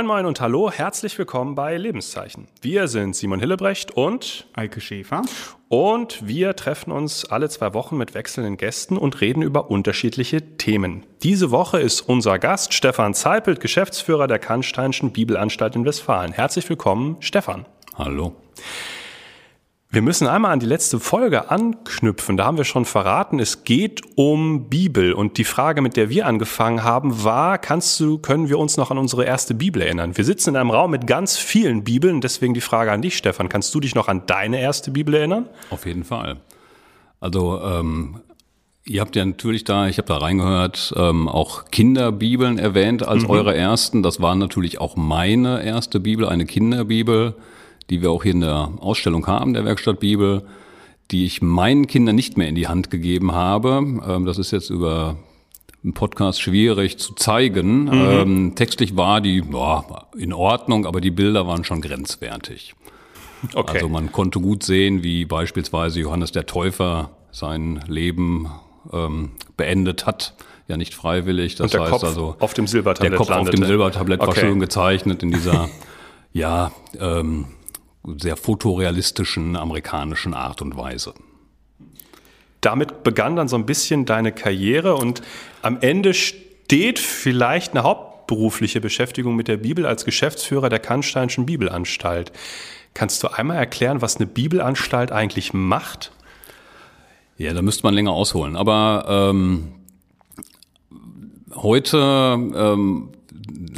Moin Moin und Hallo, herzlich willkommen bei Lebenszeichen. Wir sind Simon Hillebrecht und Eike Schäfer. Und wir treffen uns alle zwei Wochen mit wechselnden Gästen und reden über unterschiedliche Themen. Diese Woche ist unser Gast Stefan Zeipelt, Geschäftsführer der Kannsteinschen Bibelanstalt in Westfalen. Herzlich willkommen, Stefan. Hallo. Wir müssen einmal an die letzte Folge anknüpfen. Da haben wir schon verraten, es geht um Bibel. Und die Frage, mit der wir angefangen haben, war, kannst du, können wir uns noch an unsere erste Bibel erinnern? Wir sitzen in einem Raum mit ganz vielen Bibeln. Deswegen die Frage an dich, Stefan. Kannst du dich noch an deine erste Bibel erinnern? Auf jeden Fall. Also, ähm, Ihr habt ja natürlich da, ich habe da reingehört, ähm, auch Kinderbibeln erwähnt als mhm. eure ersten. Das war natürlich auch meine erste Bibel, eine Kinderbibel die wir auch hier in der Ausstellung haben, der Werkstatt Bibel, die ich meinen Kindern nicht mehr in die Hand gegeben habe. Ähm, das ist jetzt über einen Podcast schwierig zu zeigen. Mhm. Ähm, textlich war die boah, in Ordnung, aber die Bilder waren schon grenzwertig. Okay. Also man konnte gut sehen, wie beispielsweise Johannes der Täufer sein Leben ähm, beendet hat. Ja, nicht freiwillig. Das heißt Kopf also auf dem Silbertablett. Der Kopf landete. auf dem Silbertablett okay. war schön gezeichnet in dieser ja ähm, sehr fotorealistischen amerikanischen Art und Weise. Damit begann dann so ein bisschen deine Karriere und am Ende steht vielleicht eine hauptberufliche Beschäftigung mit der Bibel als Geschäftsführer der Kannsteinschen Bibelanstalt. Kannst du einmal erklären, was eine Bibelanstalt eigentlich macht? Ja, da müsste man länger ausholen. Aber ähm, heute ähm,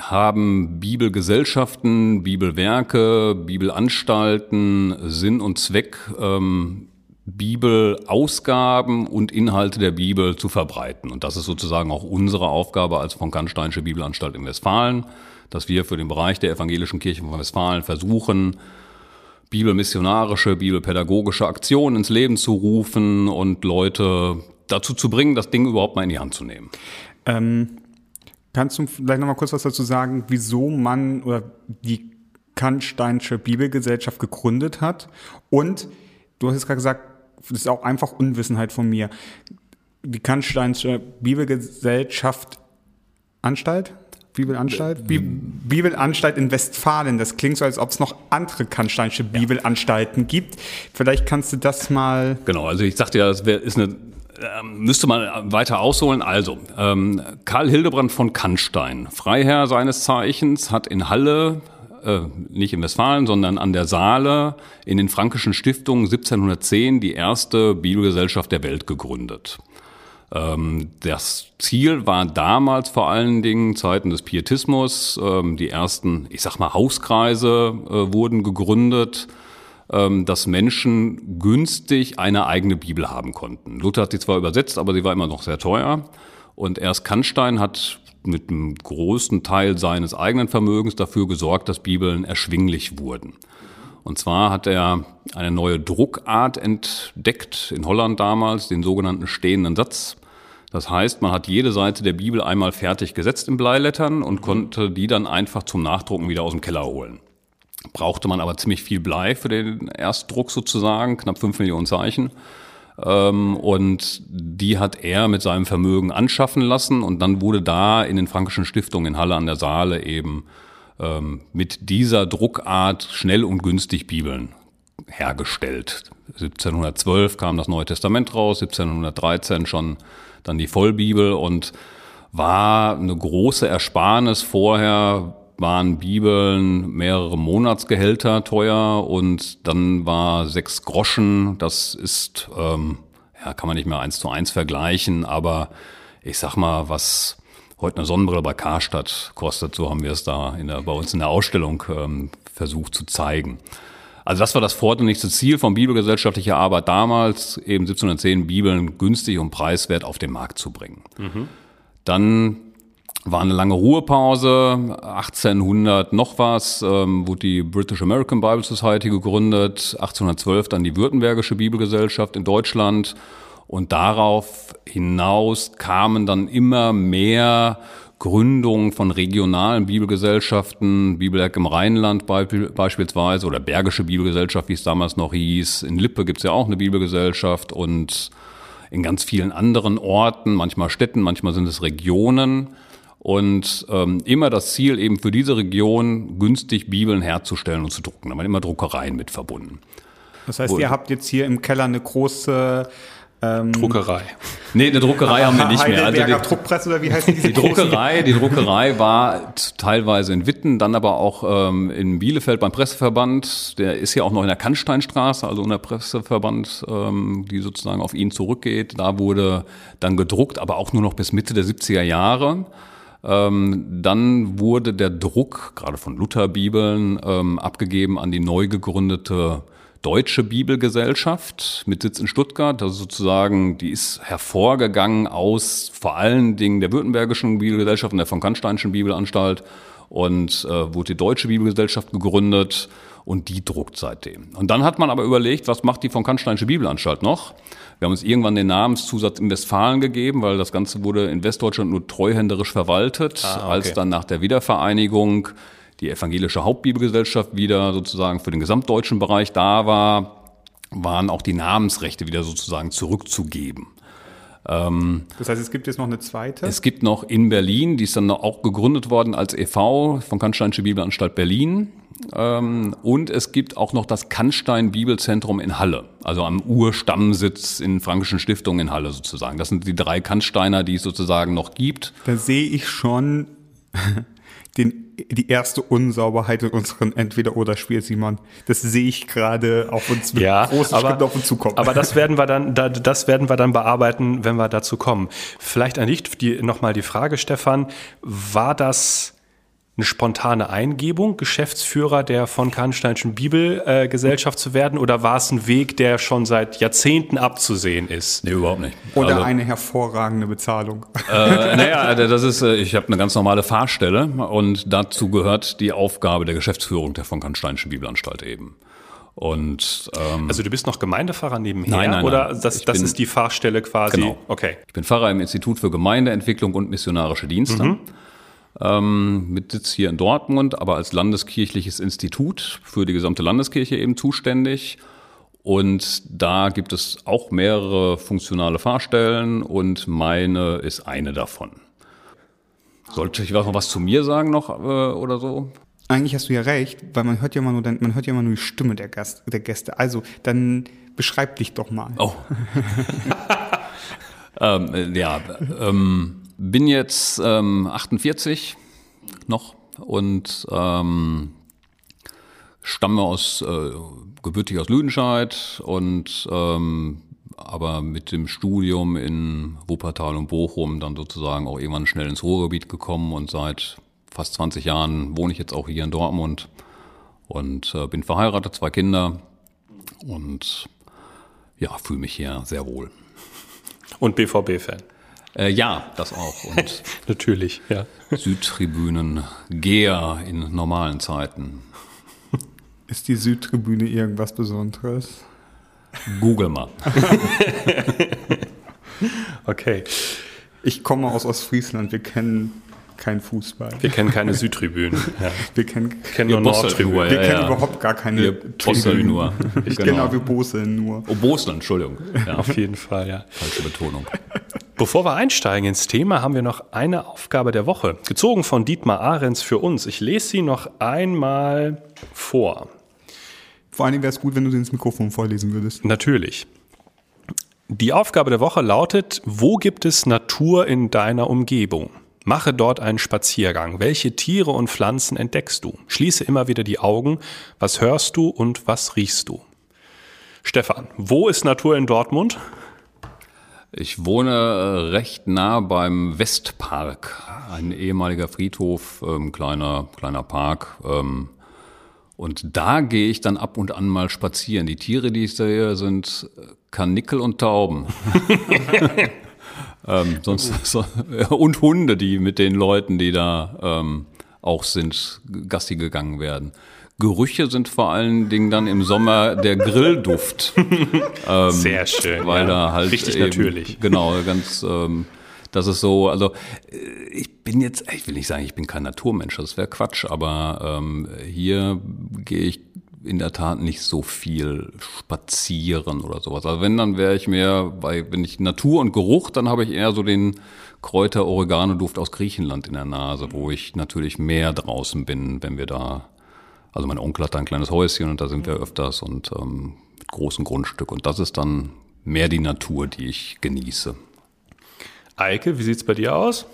haben Bibelgesellschaften, Bibelwerke, Bibelanstalten Sinn und Zweck, ähm, Bibelausgaben und Inhalte der Bibel zu verbreiten. Und das ist sozusagen auch unsere Aufgabe als von Kannsteinische Bibelanstalt in Westfalen, dass wir für den Bereich der evangelischen Kirche von Westfalen versuchen, bibelmissionarische, bibelpädagogische Aktionen ins Leben zu rufen und Leute dazu zu bringen, das Ding überhaupt mal in die Hand zu nehmen. Ähm Kannst du vielleicht noch mal kurz was dazu sagen, wieso man oder die Kannsteinsche Bibelgesellschaft gegründet hat? Und du hast gerade gesagt, das ist auch einfach Unwissenheit von mir. Die Kannsteinsche Bibelgesellschaft Anstalt? Bibelanstalt? Bi Bibelanstalt in Westfalen. Das klingt so, als ob es noch andere Kannsteinsche Bibelanstalten gibt. Vielleicht kannst du das mal. Genau, also ich sagte ja, das wär, ist eine müsste man weiter ausholen. Also, ähm, Karl Hildebrand von Kannstein, Freiherr seines Zeichens, hat in Halle, äh, nicht in Westfalen, sondern an der Saale in den Frankischen Stiftungen 1710 die erste Bibelgesellschaft der Welt gegründet. Ähm, das Ziel war damals vor allen Dingen Zeiten des Pietismus. Ähm, die ersten, ich sag mal, Hauskreise äh, wurden gegründet ähm, dass Menschen günstig eine eigene Bibel haben konnten. Luther hat sie zwar übersetzt, aber sie war immer noch sehr teuer. Und erst Kannstein hat mit einem großen Teil seines eigenen Vermögens dafür gesorgt, dass Bibeln erschwinglich wurden. Und zwar hat er eine neue Druckart entdeckt in Holland damals, den sogenannten stehenden Satz. Das heißt, man hat jede Seite der Bibel einmal fertig gesetzt in Bleilettern und konnte die dann einfach zum Nachdrucken wieder aus dem Keller holen brauchte man aber ziemlich viel Blei für den Erstdruck sozusagen, knapp fünf Millionen Zeichen. Ähm, und die hat er mit seinem Vermögen anschaffen lassen und dann wurde da in den Frankischen Stiftungen in Halle an der Saale eben ähm, mit dieser Druckart schnell und günstig Bibeln hergestellt. 1712 kam das Neue Testament raus, 1713 schon dann die Vollbibel und war eine große Ersparnis vorher waren Bibeln mehrere Monatsgehälter teuer und dann war sechs Groschen, das ist, ähm, ja, kann man nicht mehr eins zu eins vergleichen, aber ich sag mal, was heute eine Sonnenbrille bei Karstadt kostet, so haben wir es da in der, bei uns in der Ausstellung ähm, versucht zu zeigen. Also das war das vordringlichste Ziel von bibelgesellschaftlicher Arbeit damals, eben 1710 Bibeln günstig und preiswert auf den Markt zu bringen. Mhm. Dann war eine lange Ruhepause, 1800 noch was, ähm, wurde die British American Bible Society gegründet, 1812 dann die Württembergische Bibelgesellschaft in Deutschland und darauf hinaus kamen dann immer mehr Gründungen von regionalen Bibelgesellschaften, Bibelwerk im Rheinland beispielsweise oder Bergische Bibelgesellschaft, wie es damals noch hieß. In Lippe gibt's ja auch eine Bibelgesellschaft und in ganz vielen anderen Orten, manchmal Städten, manchmal sind es Regionen. Und ähm, immer das Ziel eben für diese Region günstig Bibeln herzustellen und zu drucken. Da waren immer Druckereien mit verbunden. Das heißt, ihr habt jetzt hier im Keller eine große ähm, Druckerei. Nee, eine Druckerei haben wir nicht mehr. Also die, Druckpresse oder wie heißt die? Die Druckerei, die Druckerei war teilweise in Witten, dann aber auch ähm, in Bielefeld beim Presseverband. Der ist ja auch noch in der Kannsteinstraße, also in der Presseverband, ähm, die sozusagen auf ihn zurückgeht. Da wurde dann gedruckt, aber auch nur noch bis Mitte der 70er Jahre. Ähm, dann wurde der Druck, gerade von Lutherbibeln, ähm, abgegeben an die neu gegründete Deutsche Bibelgesellschaft mit Sitz in Stuttgart. Also sozusagen, die ist hervorgegangen aus vor allen Dingen der Württembergischen Bibelgesellschaft und der von Kannsteinischen Bibelanstalt und äh, wurde die Deutsche Bibelgesellschaft gegründet und die druckt seitdem. Und dann hat man aber überlegt, was macht die von Kannsteinische Bibelanstalt noch? Wir haben uns irgendwann den Namenszusatz in Westfalen gegeben, weil das Ganze wurde in Westdeutschland nur treuhänderisch verwaltet, ah, okay. als dann nach der Wiedervereinigung die evangelische Hauptbibelgesellschaft wieder sozusagen für den gesamtdeutschen Bereich da war, waren auch die Namensrechte wieder sozusagen zurückzugeben. Ähm, das heißt, es gibt jetzt noch eine zweite? Es gibt noch in Berlin, die ist dann auch gegründet worden als e.V. von Kannsteinische Bibelanstalt Berlin. Ähm, und es gibt auch noch das Kannstein Bibelzentrum in Halle, also am Urstammsitz in Frankischen Stiftungen in Halle sozusagen. Das sind die drei Kannsteiner, die es sozusagen noch gibt. Da sehe ich schon den, die erste Unsauberheit in unserem Entweder-Oder-Spiel, Simon. Das sehe ich gerade auf uns mit ja, großen aber, auf uns zukommen. Aber das werden wir dann, das werden wir dann bearbeiten, wenn wir dazu kommen. Vielleicht an dich die, nochmal die Frage, Stefan. War das eine spontane Eingebung, Geschäftsführer der von Karnsteinschen Bibelgesellschaft äh, zu werden? Oder war es ein Weg, der schon seit Jahrzehnten abzusehen ist? Nee, überhaupt nicht. Oder also, eine hervorragende Bezahlung? Äh, naja, das ist, äh, ich habe eine ganz normale Fahrstelle und dazu gehört die Aufgabe der Geschäftsführung der von Karnsteinschen Bibelanstalt eben. Und, ähm, also du bist noch Gemeindepfarrer nebenher nein, nein, oder nein. das, das bin, ist die Fahrstelle quasi? Genau. Okay. Ich bin Pfarrer im Institut für Gemeindeentwicklung und missionarische Dienste. Mhm ähm, mit Sitz hier in Dortmund, aber als landeskirchliches Institut für die gesamte Landeskirche eben zuständig. Und da gibt es auch mehrere funktionale Fahrstellen und meine ist eine davon. Sollte ich noch was zu mir sagen noch äh, oder so? Eigentlich hast du ja recht, weil man hört ja immer nur, man hört ja immer nur die Stimme der, Gast, der Gäste. Also dann beschreib dich doch mal. Oh. ähm, ja, ähm, bin jetzt ähm, 48 noch und ähm, stamme aus äh, gebürtig aus Lüdenscheid und ähm, aber mit dem Studium in Wuppertal und Bochum dann sozusagen auch irgendwann schnell ins Ruhrgebiet gekommen und seit fast 20 Jahren wohne ich jetzt auch hier in Dortmund und äh, bin verheiratet, zwei Kinder und ja, fühle mich hier sehr wohl. Und BVB-Fan. Äh, ja, das auch. Und Natürlich, ja. Südtribünen, Geher in normalen Zeiten. Ist die Südtribüne irgendwas Besonderes? Google mal. okay. Ich komme aus Ostfriesland. Wir kennen kein Fußball. Wir kennen keine Südtribünen. Ja. Wir kennen, kennen nur Nordtribünen. Wir ja, kennen ja. überhaupt gar keine wir Tribünen. nur. Ich, genau. genau, wir boseln nur. Oh, boseln, Entschuldigung. Ja. Auf jeden Fall, ja. Falsche Betonung. Bevor wir einsteigen ins Thema, haben wir noch eine Aufgabe der Woche, gezogen von Dietmar Ahrens für uns. Ich lese sie noch einmal vor. Vor allen Dingen wäre es gut, wenn du sie ins Mikrofon vorlesen würdest. Natürlich. Die Aufgabe der Woche lautet, wo gibt es Natur in deiner Umgebung? Mache dort einen Spaziergang. Welche Tiere und Pflanzen entdeckst du? Schließe immer wieder die Augen. Was hörst du und was riechst du? Stefan, wo ist Natur in Dortmund? Ich wohne äh, recht nah beim Westpark, ein ehemaliger Friedhof, ähm, kleiner, kleiner Park. Ähm, und da gehe ich dann ab und an mal spazieren. Die Tiere, die ich sehe, sind Karnickel und Tauben. Ähm, sonst, so, und Hunde, die mit den Leuten, die da ähm, auch sind, Gassi gegangen werden. Gerüche sind vor allen Dingen dann im Sommer der Grillduft. ähm, Sehr schön. Weil ja. da halt. Richtig eben, natürlich. Genau, ganz. Ähm, das ist so, also äh, ich bin jetzt, ich will nicht sagen, ich bin kein Naturmensch, das wäre Quatsch, aber ähm, hier gehe ich in der Tat nicht so viel spazieren oder sowas. Also wenn, dann wäre ich mehr bei, wenn ich Natur und Geruch, dann habe ich eher so den Kräuter-Oregano-Duft aus Griechenland in der Nase, wo ich natürlich mehr draußen bin, wenn wir da, also mein Onkel hat da ein kleines Häuschen und da sind wir öfters und ähm, mit großem Grundstück. Und das ist dann mehr die Natur, die ich genieße. Eike, wie sieht's bei dir aus?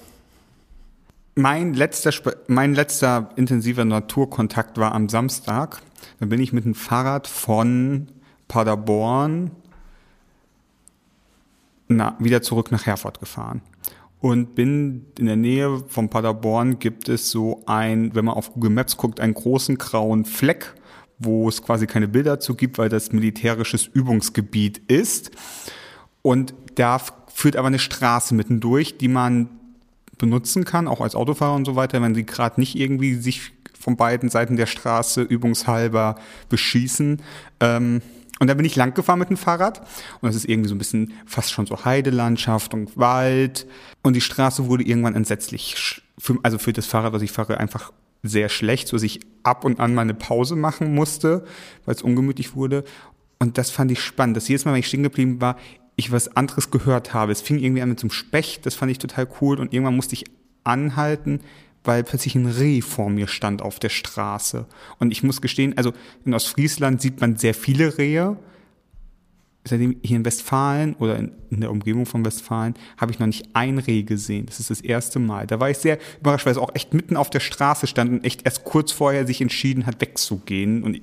Mein letzter, mein letzter intensiver Naturkontakt war am Samstag. Da bin ich mit dem Fahrrad von Paderborn na, wieder zurück nach Herford gefahren. Und bin in der Nähe von Paderborn gibt es so ein, wenn man auf Google Maps guckt, einen großen grauen Fleck, wo es quasi keine Bilder zu gibt, weil das militärisches Übungsgebiet ist. Und da führt aber eine Straße mittendurch, die man benutzen kann, auch als Autofahrer und so weiter, wenn sie gerade nicht irgendwie sich von beiden Seiten der Straße übungshalber beschießen. Ähm, und da bin ich lang gefahren mit dem Fahrrad und das ist irgendwie so ein bisschen fast schon so Heidelandschaft und Wald und die Straße wurde irgendwann entsetzlich, für, also für das Fahrrad, was ich fahre, einfach sehr schlecht, so dass ich ab und an mal eine Pause machen musste, weil es ungemütlich wurde. Und das fand ich spannend, dass jedes Mal, wenn ich stehen geblieben war, ich was anderes gehört habe. Es fing irgendwie an mit so einem Specht, das fand ich total cool und irgendwann musste ich anhalten, weil plötzlich ein Reh vor mir stand auf der Straße. Und ich muss gestehen, also in Ostfriesland sieht man sehr viele Rehe. Seitdem hier in Westfalen oder in, in der Umgebung von Westfalen habe ich noch nicht ein Reh gesehen. Das ist das erste Mal. Da war ich sehr überrascht, weil es auch echt mitten auf der Straße stand und echt erst kurz vorher sich entschieden hat, wegzugehen. Und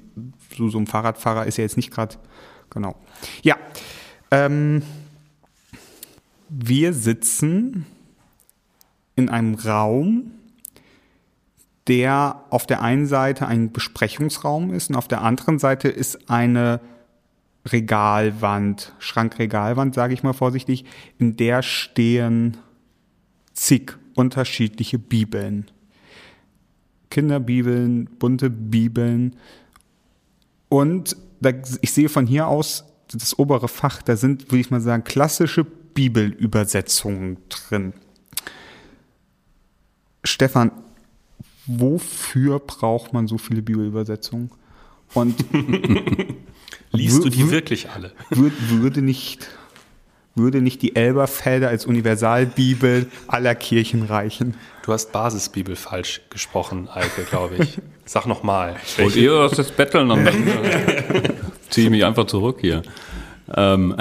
so, so ein Fahrradfahrer ist ja jetzt nicht gerade, genau. Ja, ähm, wir sitzen in einem Raum, der auf der einen Seite ein Besprechungsraum ist und auf der anderen Seite ist eine Regalwand, Schrankregalwand, sage ich mal vorsichtig, in der stehen zig unterschiedliche Bibeln. Kinderbibeln, bunte Bibeln. Und da, ich sehe von hier aus das obere Fach, da sind, würde ich mal sagen, klassische Bibelübersetzungen drin. Stefan, wofür braucht man so viele Bibelübersetzungen? Und liest du die wirklich alle? Würde nicht, würde nicht die Elberfelder als Universalbibel aller Kirchen reichen? Du hast Basisbibel falsch gesprochen, Eike, glaube ich. Sag nochmal. Und ihr das jetzt betteln, dann ziehe ich mich einfach zurück hier. Ähm,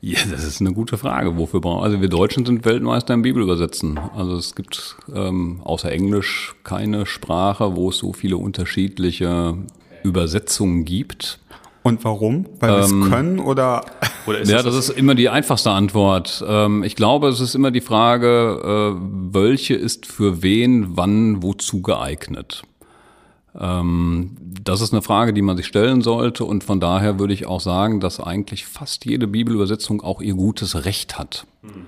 ja, das ist eine gute Frage. Wofür brauchen Also wir Deutschen sind Weltmeister im Bibelübersetzen. Also es gibt ähm, außer Englisch keine Sprache, wo es so viele unterschiedliche Übersetzungen gibt. Und warum? Weil wir ähm, es können oder? oder ja, das ist immer die einfachste Antwort. Ähm, ich glaube, es ist immer die Frage, äh, welche ist für wen, wann, wozu geeignet. Ähm, das ist eine Frage, die man sich stellen sollte und von daher würde ich auch sagen, dass eigentlich fast jede Bibelübersetzung auch ihr gutes Recht hat. Mhm.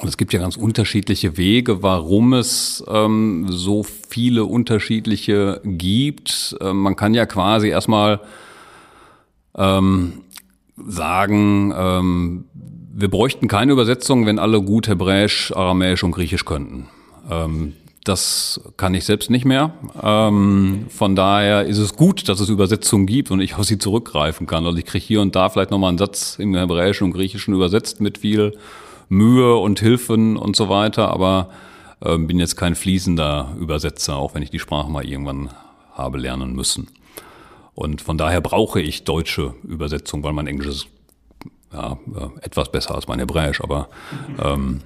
und es gibt ja ganz unterschiedliche Wege, warum es ähm, so viele unterschiedliche gibt. Ähm, man kann ja quasi erstmal sagen, wir bräuchten keine Übersetzung, wenn alle gut Hebräisch, Aramäisch und Griechisch könnten. Ähm, das kann ich selbst nicht mehr. Ähm, von daher ist es gut, dass es Übersetzungen gibt und ich auf sie zurückgreifen kann. Also ich kriege hier und da vielleicht nochmal einen Satz im Hebräischen und Griechischen übersetzt mit viel Mühe und Hilfen und so weiter, aber äh, bin jetzt kein fließender Übersetzer, auch wenn ich die Sprache mal irgendwann habe lernen müssen. Und von daher brauche ich deutsche Übersetzung, weil mein Englisch ist ja, äh, etwas besser als mein Hebräisch, aber ähm,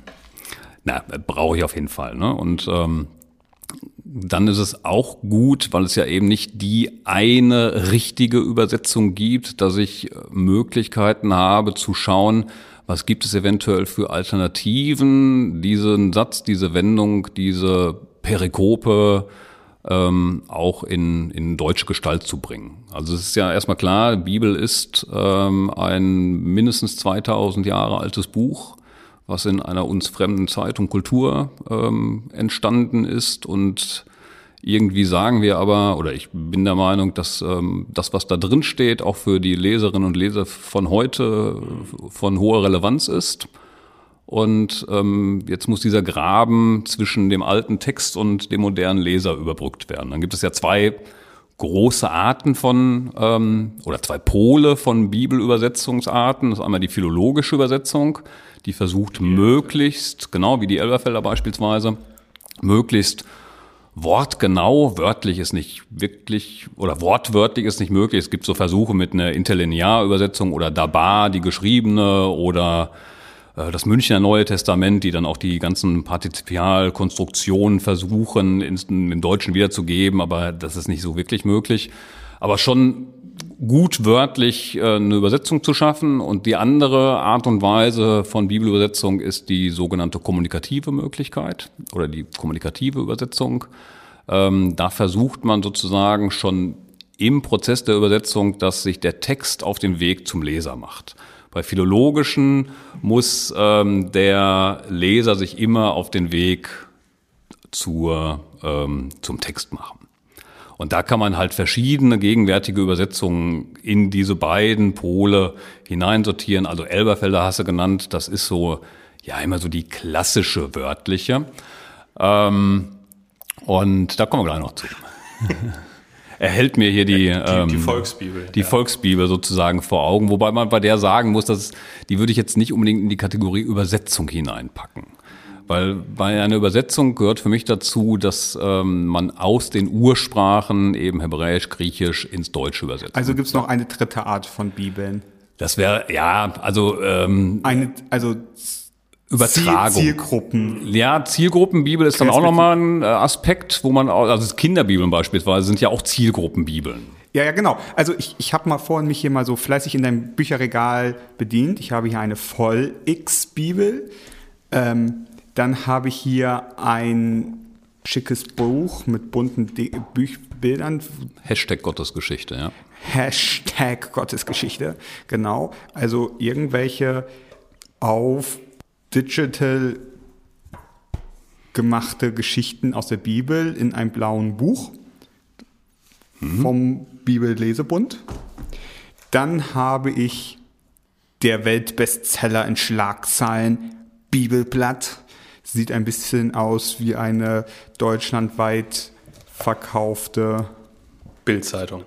na, brauche ich auf jeden Fall. Ne? Und ähm, dann ist es auch gut, weil es ja eben nicht die eine richtige Übersetzung gibt, dass ich Möglichkeiten habe zu schauen, was gibt es eventuell für Alternativen, diesen Satz, diese Wendung, diese Perikope ähm, auch in, in deutsche Gestalt zu bringen. Also es ist ja erstmal klar, Bibel ist ähm, ein mindestens 2000 Jahre altes Buch was in einer uns fremden Zeit und Kultur ähm, entstanden ist. Und irgendwie sagen wir aber, oder ich bin der Meinung, dass ähm, das, was da drin steht, auch für die Leserinnen und Leser von heute von hoher Relevanz ist. Und ähm, jetzt muss dieser Graben zwischen dem alten Text und dem modernen Leser überbrückt werden. Dann gibt es ja zwei große Arten von ähm, oder zwei Pole von Bibelübersetzungsarten. Das ist einmal die philologische Übersetzung, die versucht möglichst, genau wie die Elberfelder beispielsweise, möglichst wortgenau, wörtlich ist nicht wirklich oder wortwörtlich ist nicht möglich. Es gibt so Versuche mit einer Interlinearübersetzung oder Dabar, die geschriebene oder das Münchner Neue Testament, die dann auch die ganzen Partizipialkonstruktionen versuchen, im Deutschen wiederzugeben, aber das ist nicht so wirklich möglich. Aber schon gut wörtlich äh, eine Übersetzung zu schaffen. Und die andere Art und Weise von Bibelübersetzung ist die sogenannte kommunikative Möglichkeit oder die kommunikative Übersetzung. Ähm, da versucht man sozusagen schon im Prozess der Übersetzung, dass sich der Text auf den Weg zum Leser macht. Bei philologischen muss ähm, der Leser sich immer auf den Weg zur, ähm, zum Text machen. Und da kann man halt verschiedene gegenwärtige Übersetzungen in diese beiden Pole hineinsortieren. Also Elberfelder hast du genannt, das ist so, ja, immer so die klassische wörtliche. Ähm, und da kommen wir gleich noch zu. er hält mir hier die, die, ähm, die Volksbibel. Die ja. Volksbibel sozusagen vor Augen, wobei man bei der sagen muss, dass die würde ich jetzt nicht unbedingt in die Kategorie Übersetzung hineinpacken. Weil bei einer Übersetzung gehört für mich dazu, dass ähm, man aus den Ursprachen, eben Hebräisch, Griechisch, ins Deutsche übersetzt. Also gibt es noch eine dritte Art von Bibeln? Das wäre, ja, also ähm, eine, also Übertragung. Zielgruppen. Ja, Zielgruppenbibel ist dann auch nochmal ein äh, Aspekt, wo man, also Kinderbibeln beispielsweise sind ja auch Zielgruppenbibeln. Ja, ja, genau. Also ich, ich habe mal vorhin mich hier mal so fleißig in deinem Bücherregal bedient. Ich habe hier eine Voll-X-Bibel. Ähm, dann habe ich hier ein schickes Buch mit bunten De Büch Bildern. Hashtag Gottesgeschichte, ja. Hashtag Gottesgeschichte, genau. Also irgendwelche auf digital gemachte Geschichten aus der Bibel in einem blauen Buch mhm. vom Bibellesebund. Dann habe ich der Weltbestseller in Schlagzeilen Bibelblatt Sieht ein bisschen aus wie eine deutschlandweit verkaufte Bildzeitung.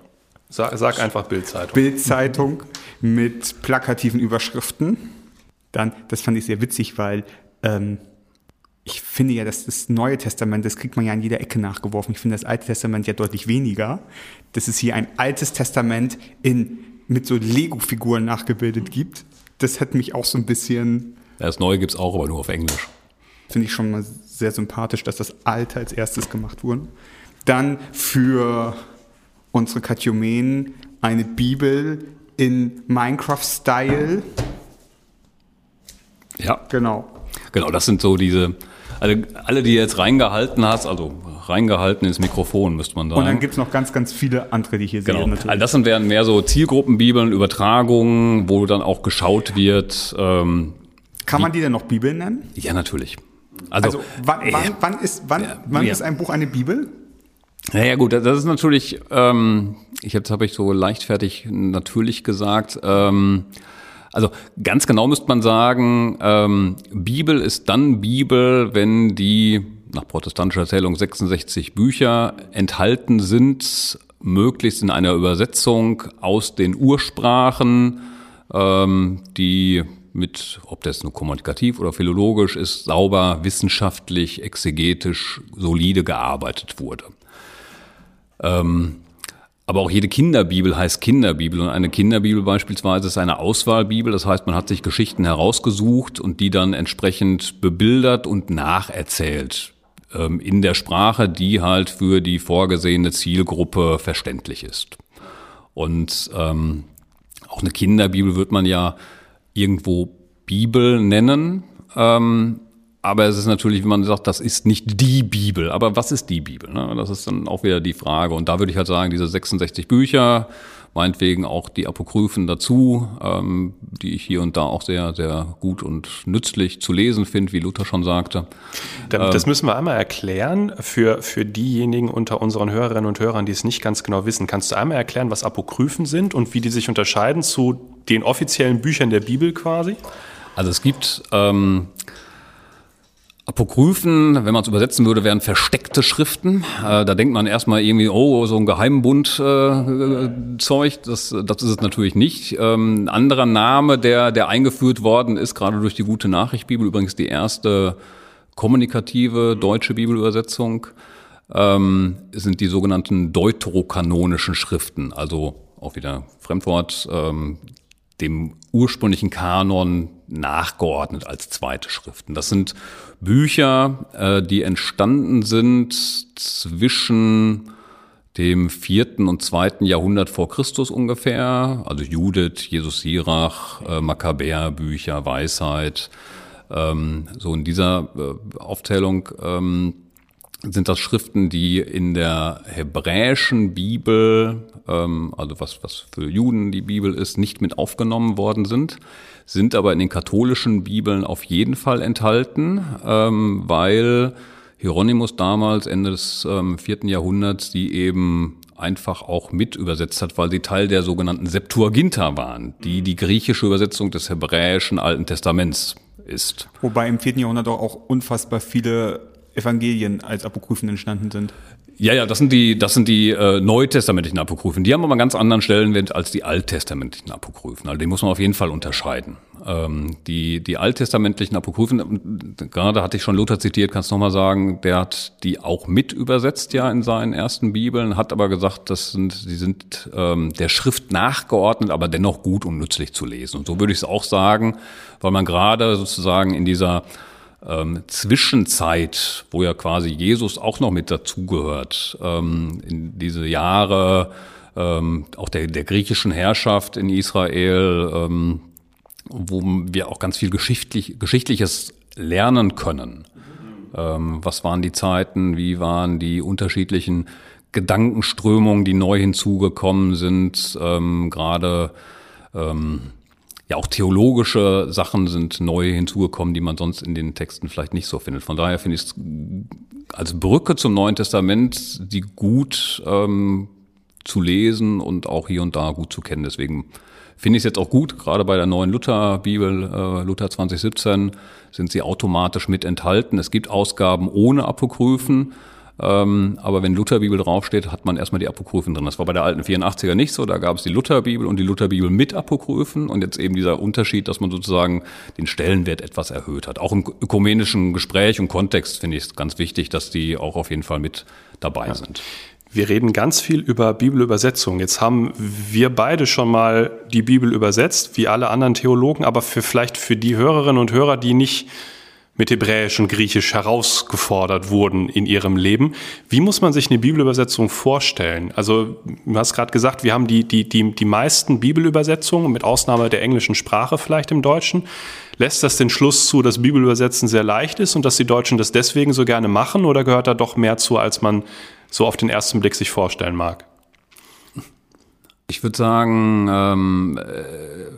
Sag, sag einfach Bildzeitung. Bildzeitung mit plakativen Überschriften. Dann, das fand ich sehr witzig, weil ähm, ich finde ja, dass das Neue Testament, das kriegt man ja an jeder Ecke nachgeworfen. Ich finde das Alte Testament ja deutlich weniger. Dass es hier ein altes Testament in, mit so Lego-Figuren nachgebildet gibt, das hat mich auch so ein bisschen. Das Neue gibt es auch, aber nur auf Englisch. Finde ich schon mal sehr sympathisch, dass das Alte als erstes gemacht wurde. Dann für unsere Katjumenen eine Bibel in Minecraft-Style. Ja. Genau. Genau, das sind so diese, also alle, die jetzt reingehalten hast, also reingehalten ins Mikrofon, müsste man sagen. Und dann gibt es noch ganz, ganz viele andere, die hier genau. sehen. Natürlich. Also das sind wären mehr so Zielgruppenbibeln, Übertragungen, wo dann auch geschaut wird. Ähm, Kann man die denn noch Bibeln nennen? Ja, natürlich. Also, also wann, wann, wann, ist, wann, wann ja. ist ein Buch eine Bibel? Naja gut, das ist natürlich, ähm, ich jetzt habe ich so leichtfertig natürlich gesagt, ähm, also ganz genau müsste man sagen, ähm, Bibel ist dann Bibel, wenn die nach protestantischer Erzählung 66 Bücher enthalten sind, möglichst in einer Übersetzung aus den Ursprachen, ähm, die mit, ob das nur kommunikativ oder philologisch ist, sauber, wissenschaftlich, exegetisch, solide gearbeitet wurde. Ähm, aber auch jede Kinderbibel heißt Kinderbibel und eine Kinderbibel beispielsweise ist eine Auswahlbibel. Das heißt, man hat sich Geschichten herausgesucht und die dann entsprechend bebildert und nacherzählt ähm, in der Sprache, die halt für die vorgesehene Zielgruppe verständlich ist. Und ähm, auch eine Kinderbibel wird man ja irgendwo Bibel nennen. Ähm, aber es ist natürlich, wie man sagt, das ist nicht die Bibel. Aber was ist die Bibel? Ne? Das ist dann auch wieder die Frage. Und da würde ich halt sagen, diese 66 Bücher, meinetwegen auch die Apokryphen dazu, ähm, die ich hier und da auch sehr, sehr gut und nützlich zu lesen finde, wie Luther schon sagte. Das müssen wir einmal erklären für, für diejenigen unter unseren Hörerinnen und Hörern, die es nicht ganz genau wissen. Kannst du einmal erklären, was Apokryphen sind und wie die sich unterscheiden zu den offiziellen Büchern der Bibel quasi? Also es gibt ähm, Apokryphen, wenn man es übersetzen würde, wären versteckte Schriften. Äh, da denkt man erstmal irgendwie, oh, so ein Geheimbund-Zeug, äh, das, das ist es natürlich nicht. Ähm, ein anderer Name, der, der eingeführt worden ist, gerade durch die gute Nachricht Bibel, übrigens die erste kommunikative deutsche Bibelübersetzung, ähm, sind die sogenannten deuterokanonischen Schriften, also auch wieder Fremdwort, ähm, dem ursprünglichen Kanon nachgeordnet als zweite Schriften. Das sind Bücher, äh, die entstanden sind zwischen dem vierten und zweiten Jahrhundert vor Christus ungefähr, also Judith, Jesus Sirach, äh, Makkabäerbücher, Weisheit, ähm, so in dieser äh, Aufzählung ähm, sind das Schriften, die in der hebräischen Bibel, ähm, also was, was für Juden die Bibel ist, nicht mit aufgenommen worden sind, sind aber in den katholischen Bibeln auf jeden Fall enthalten, ähm, weil Hieronymus damals, Ende des ähm, vierten Jahrhunderts, die eben einfach auch mit übersetzt hat, weil sie Teil der sogenannten Septuaginta waren, die die griechische Übersetzung des hebräischen Alten Testaments ist. Wobei im vierten Jahrhundert auch unfassbar viele Evangelien als Apokryphen entstanden sind. Ja, ja, das sind die, das sind die äh, neutestamentlichen Apokryphen. Die haben aber einen ganz anderen Stellenwert als die alttestamentlichen Apokryphen. Also die muss man auf jeden Fall unterscheiden. Ähm, die, die alttestamentlichen Apokryphen, gerade hatte ich schon Luther zitiert, kannst du nochmal sagen, der hat die auch mit übersetzt ja in seinen ersten Bibeln, hat aber gesagt, das sind, die sind ähm, der Schrift nachgeordnet, aber dennoch gut und nützlich zu lesen. Und so würde ich es auch sagen, weil man gerade sozusagen in dieser ähm, Zwischenzeit, wo ja quasi Jesus auch noch mit dazugehört, ähm, in diese Jahre ähm, auch der, der griechischen Herrschaft in Israel, ähm, wo wir auch ganz viel geschichtlich, Geschichtliches lernen können. Ähm, was waren die Zeiten, wie waren die unterschiedlichen Gedankenströmungen, die neu hinzugekommen sind, ähm, gerade ähm, ja auch theologische Sachen sind neu hinzugekommen, die man sonst in den Texten vielleicht nicht so findet. Von daher finde ich es als Brücke zum Neuen Testament, die gut ähm, zu lesen und auch hier und da gut zu kennen. Deswegen finde ich es jetzt auch gut, gerade bei der neuen Luther-Bibel, äh, Luther 2017, sind sie automatisch mit enthalten. Es gibt Ausgaben ohne Apokryphen. Ähm, aber wenn Lutherbibel draufsteht, hat man erstmal die Apokryphen drin. Das war bei der alten 84er nicht so. Da gab es die Lutherbibel und die Lutherbibel mit Apokryphen. Und jetzt eben dieser Unterschied, dass man sozusagen den Stellenwert etwas erhöht hat. Auch im ökumenischen Gespräch und Kontext finde ich es ganz wichtig, dass die auch auf jeden Fall mit dabei ja. sind. Wir reden ganz viel über Bibelübersetzung. Jetzt haben wir beide schon mal die Bibel übersetzt, wie alle anderen Theologen, aber für vielleicht für die Hörerinnen und Hörer, die nicht mit Hebräisch und Griechisch herausgefordert wurden in ihrem Leben. Wie muss man sich eine Bibelübersetzung vorstellen? Also, du hast gerade gesagt, wir haben die, die, die, die meisten Bibelübersetzungen, mit Ausnahme der englischen Sprache vielleicht im Deutschen. Lässt das den Schluss zu, dass Bibelübersetzen sehr leicht ist und dass die Deutschen das deswegen so gerne machen oder gehört da doch mehr zu, als man so auf den ersten Blick sich vorstellen mag? Ich würde sagen, ähm, äh,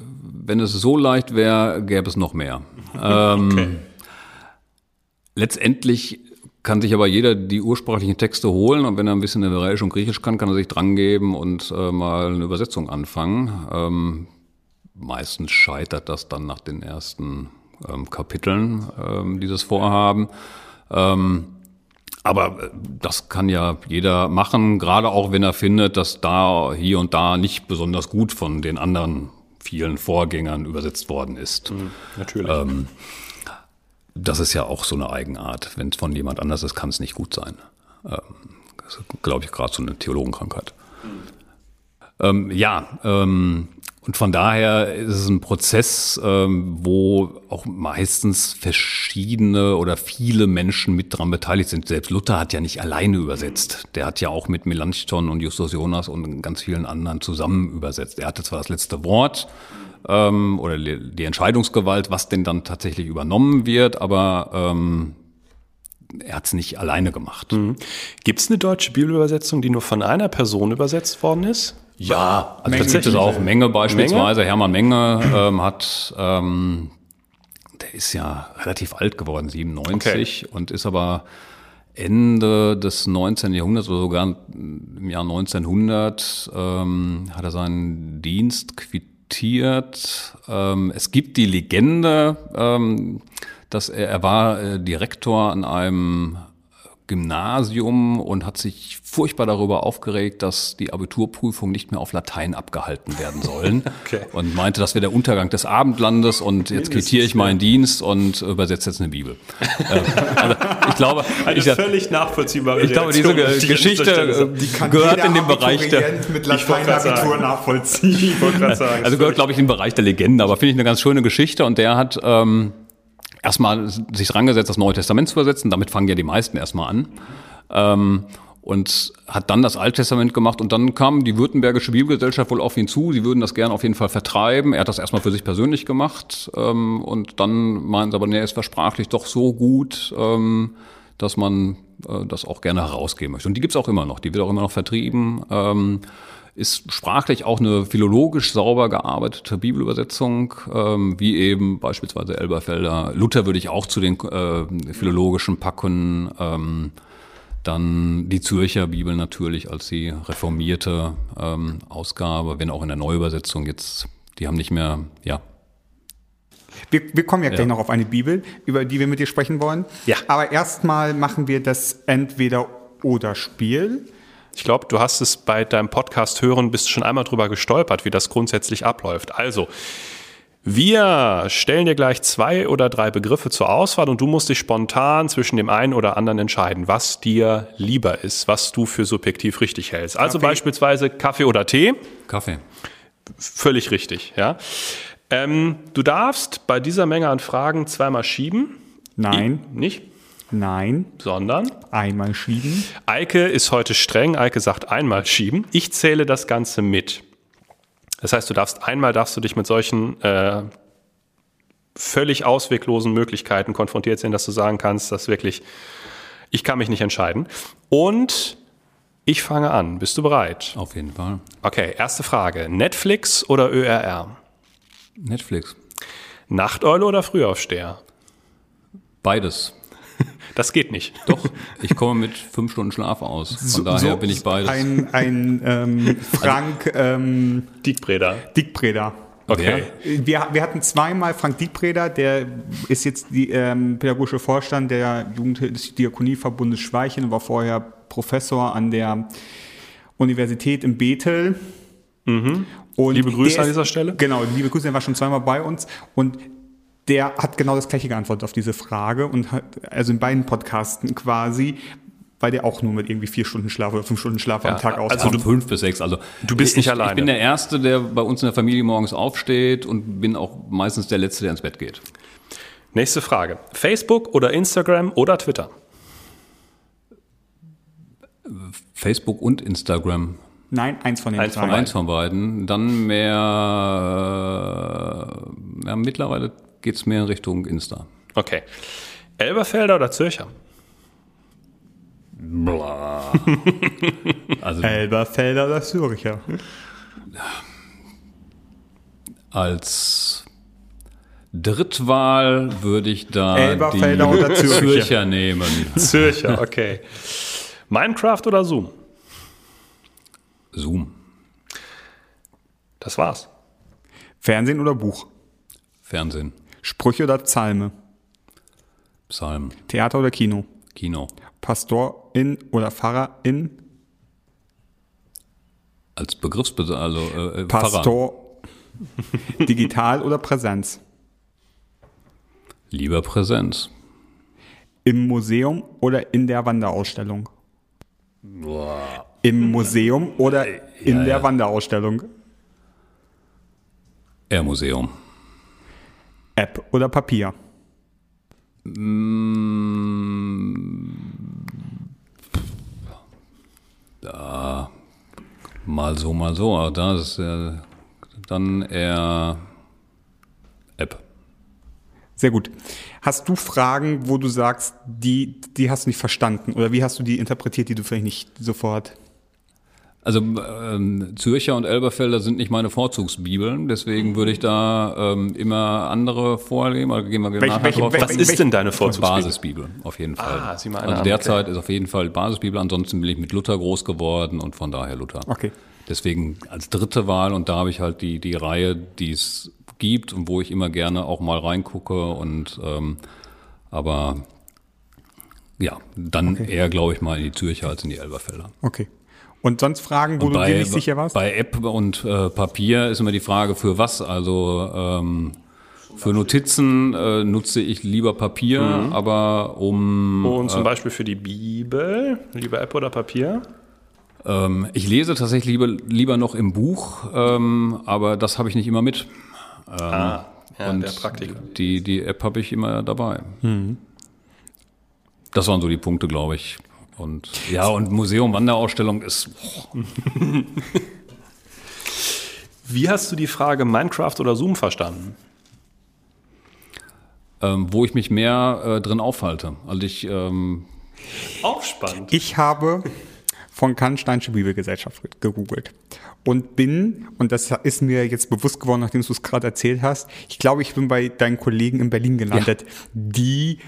wenn es so leicht wäre, gäbe es noch mehr. Ähm, okay. Letztendlich kann sich aber jeder die ursprünglichen Texte holen und wenn er ein bisschen Hebräisch und Griechisch kann, kann er sich drangeben und äh, mal eine Übersetzung anfangen. Ähm, meistens scheitert das dann nach den ersten ähm, Kapiteln ähm, dieses Vorhaben. Ähm, aber äh, das kann ja jeder machen, gerade auch wenn er findet, dass da hier und da nicht besonders gut von den anderen vielen Vorgängern übersetzt worden ist. Mhm, natürlich. Das ist ja auch so eine Eigenart. Wenn es von jemand anders ist, kann es nicht gut sein. Ähm, das ist, glaube ich, gerade so eine Theologenkrankheit. Ähm, ja, ähm, und von daher ist es ein Prozess, ähm, wo auch meistens verschiedene oder viele Menschen mit dran beteiligt sind. Selbst Luther hat ja nicht alleine übersetzt. Der hat ja auch mit Melanchthon und Justus Jonas und ganz vielen anderen zusammen übersetzt. Er hatte zwar das letzte Wort, ähm, oder die Entscheidungsgewalt, was denn dann tatsächlich übernommen wird, aber ähm, er hat es nicht alleine gemacht. Mhm. Gibt es eine deutsche Bibelübersetzung, die nur von einer Person übersetzt worden ist? Ja, also Menge. es auch. Menge beispielsweise. Menge? Hermann Menge ähm, hat, ähm, der ist ja relativ alt geworden, 97, okay. und ist aber Ende des 19. Jahrhunderts oder sogar im Jahr 1900 ähm, hat er seinen Dienst quittiert zitiert. Ähm, es gibt die Legende, ähm, dass er, er war äh, Direktor an einem Gymnasium und hat sich furchtbar darüber aufgeregt, dass die Abiturprüfungen nicht mehr auf Latein abgehalten werden sollen. Okay. Und meinte, das wäre der Untergang des Abendlandes und jetzt quittiere ich meinen Dienst und übersetze jetzt eine Bibel. äh, also ich glaube, Eine ich, völlig nachvollziehbare ich glaube, diese die Geschichte äh. Kann gehört jeder in den Bereich der, mit Ich wollte grad Lateinabitur sagen. nachvollziehen. Also gehört, glaube ich, in den Bereich der Legenden, aber finde ich eine ganz schöne Geschichte und der hat ähm, erstmal sich dran gesetzt, das Neue Testament zu übersetzen. Damit fangen ja die meisten erstmal an. Ähm, und hat dann das Alte Testament gemacht und dann kam die Württembergische Bibelgesellschaft wohl auf ihn zu, sie würden das gerne auf jeden Fall vertreiben. Er hat das erstmal für sich persönlich gemacht ähm, und dann meinen sie aber, nee, es war sprachlich doch so gut, ähm, dass man äh, das auch gerne herausgeben möchte. Und die gibt's auch immer noch, die wird auch immer noch vertrieben. Ähm, ist sprachlich auch eine philologisch sauber gearbeitete Bibelübersetzung, ähm, wie eben beispielsweise Elberfelder. Luther würde ich auch zu den äh, philologischen packen. Ähm, dann die Zürcher Bibel natürlich als die reformierte ähm, Ausgabe, wenn auch in der Neuübersetzung jetzt, die haben nicht mehr, ja, Wir, wir kommen ja gleich Ja. noch auf eine Bibel, über die wir mit dir sprechen wollen. Ja. Aber erstmal machen wir das Entweder-Oder-Spiel. Ich glaube, du hast es bei deinem Podcast hören, bist schon einmal drüber gestolpert, wie das grundsätzlich abläuft. Also, wir stellen dir gleich zwei oder drei Begriffe zur Auswahl und du musst dich spontan zwischen dem einen oder anderen entscheiden, was dir lieber ist, was du für subjektiv richtig hältst. Also Kaffee. beispielsweise Kaffee oder Tee, Kaffee. völlig richtig, ja. Ähm, du darfst bei dieser Menge an Fragen zweimal schieben. Nein, Nicht, nein, sondern einmal schieben. Eike ist heute streng. Eike sagt einmal schieben. Ich zähle das Ganze mit. Das heißt, du darfst einmal darfst du dich mit solchen äh, völlig ausweglosen Möglichkeiten konfrontiert sehen, dass du sagen kannst, dass wirklich ich kann mich nicht entscheiden. Und ich fange an. Bist du bereit? Auf jeden Fall. Okay, erste Frage. Netflix oder ÖRR? Netflix. Nachteule oder Frühaufsteher? Beides. Das geht nicht. Doch, ich komme mit fünf Stunden Schlaf aus. Von daher bin ich beides. Ein, ein ähm, Frank ähm, Diekbreder. Dickbreder. Okay. Wir, wir hatten zweimal Frank Diekbreder, der ist jetzt die ähm, pädagogische Vorstand der Jugenddiakonieverbundes Schweichen und war vorher Professor an der Universität in Bethel. Und Mhm. Liebe Grüße an dieser Stelle. Genau, liebe Grüße, der war schon zweimal bei uns und der hat genau das gleiche geantwortet auf diese Frage und hat, also in beiden Podcasten quasi, weil der auch nur mit irgendwie vier Stunden Schlaf oder fünf Stunden Schlaf Ja, am Tag also auskommt. Von fünf bis sechs. Also Du bist nicht ich, alleine. Ich bin der Erste, der bei uns in der Familie morgens aufsteht und bin auch meistens der Letzte, der ins Bett geht. Nächste Frage. Facebook oder Instagram oder Twitter? Facebook und Instagram. Nein, eins von den Eins von Eins von beiden. Dann mehr, äh, ja, mittlerweile geht's mehr in Richtung Insta. Okay. Elberfelder oder Zürcher? Bla. Also Elberfelder oder Züricher? als Drittwahl würde ich da Elberfelder die oder Zürcher? Zürcher nehmen. Zürcher, okay. Minecraft oder Zoom? Zoom. Das war's. Fernsehen oder Buch? Fernsehen. Sprüche oder Psalme? Psalm. Theater oder Kino? Kino. Pastorin oder Pfarrerin? Als Begriffsbe also äh, äh, Pfarrer. Pastor. Digital oder Präsenz? Lieber Präsenz. Im Museum oder in der Wanderausstellung? Im Museum oder in Ja, der ja. Wanderausstellung? Eher Museum. App oder Papier? Mal so, mal so. Aber da ist äh, dann eher App. Sehr gut. Hast du Fragen, wo du sagst, die, die hast du nicht verstanden? Oder wie hast du die interpretiert, die du vielleicht nicht sofort? Also ähm, Zürcher und Elberfelder sind nicht meine Vorzugsbibeln, deswegen würde ich da ähm, immer andere vorgeben. Aber gehen wir Welche- nachher welche- drauf. welche- Was ist denn deine Vorzugsbibel? Basisbibel, auf jeden Fall. Ah, sieh mal also an, derzeit ist auf jeden Fall Basisbibel, ansonsten bin ich mit Luther groß geworden und von daher Luther. Okay. Deswegen als dritte Wahl und da habe ich halt die, die Reihe, die es gibt und wo ich immer gerne auch mal reingucke und ähm, Aber ja, dann eher, glaube ich, mal in die Zürcher als in die Elberfelder. Okay. Und sonst Fragen, wo Und du bei, dir nicht sicher warst? Bei App und äh, Papier ist immer die Frage, für was. Also ähm, für Notizen äh, nutze ich lieber Papier, Mhm. aber um Und zum Beispiel für die Bibel, lieber App oder Papier? ähm, ich lese tatsächlich lieber, lieber noch im Buch, ähm, aber das habe ich nicht immer mit. ah, ja, und der Praktiker. die, die App habe ich immer dabei. Mhm. Das waren so die Punkte, glaube ich. Und ja, und Museum Wanderausstellung ist Wie hast du die Frage Minecraft oder Zoom verstanden? ähm, wo ich mich mehr äh, drin aufhalte. Also ich ähm, Auch spannend. Ich habe von Kannsteinsche Bibelgesellschaft gegoogelt und bin, und das ist mir jetzt bewusst geworden, nachdem du es gerade erzählt hast, ich glaube, ich bin bei deinen Kollegen in Berlin gelandet, die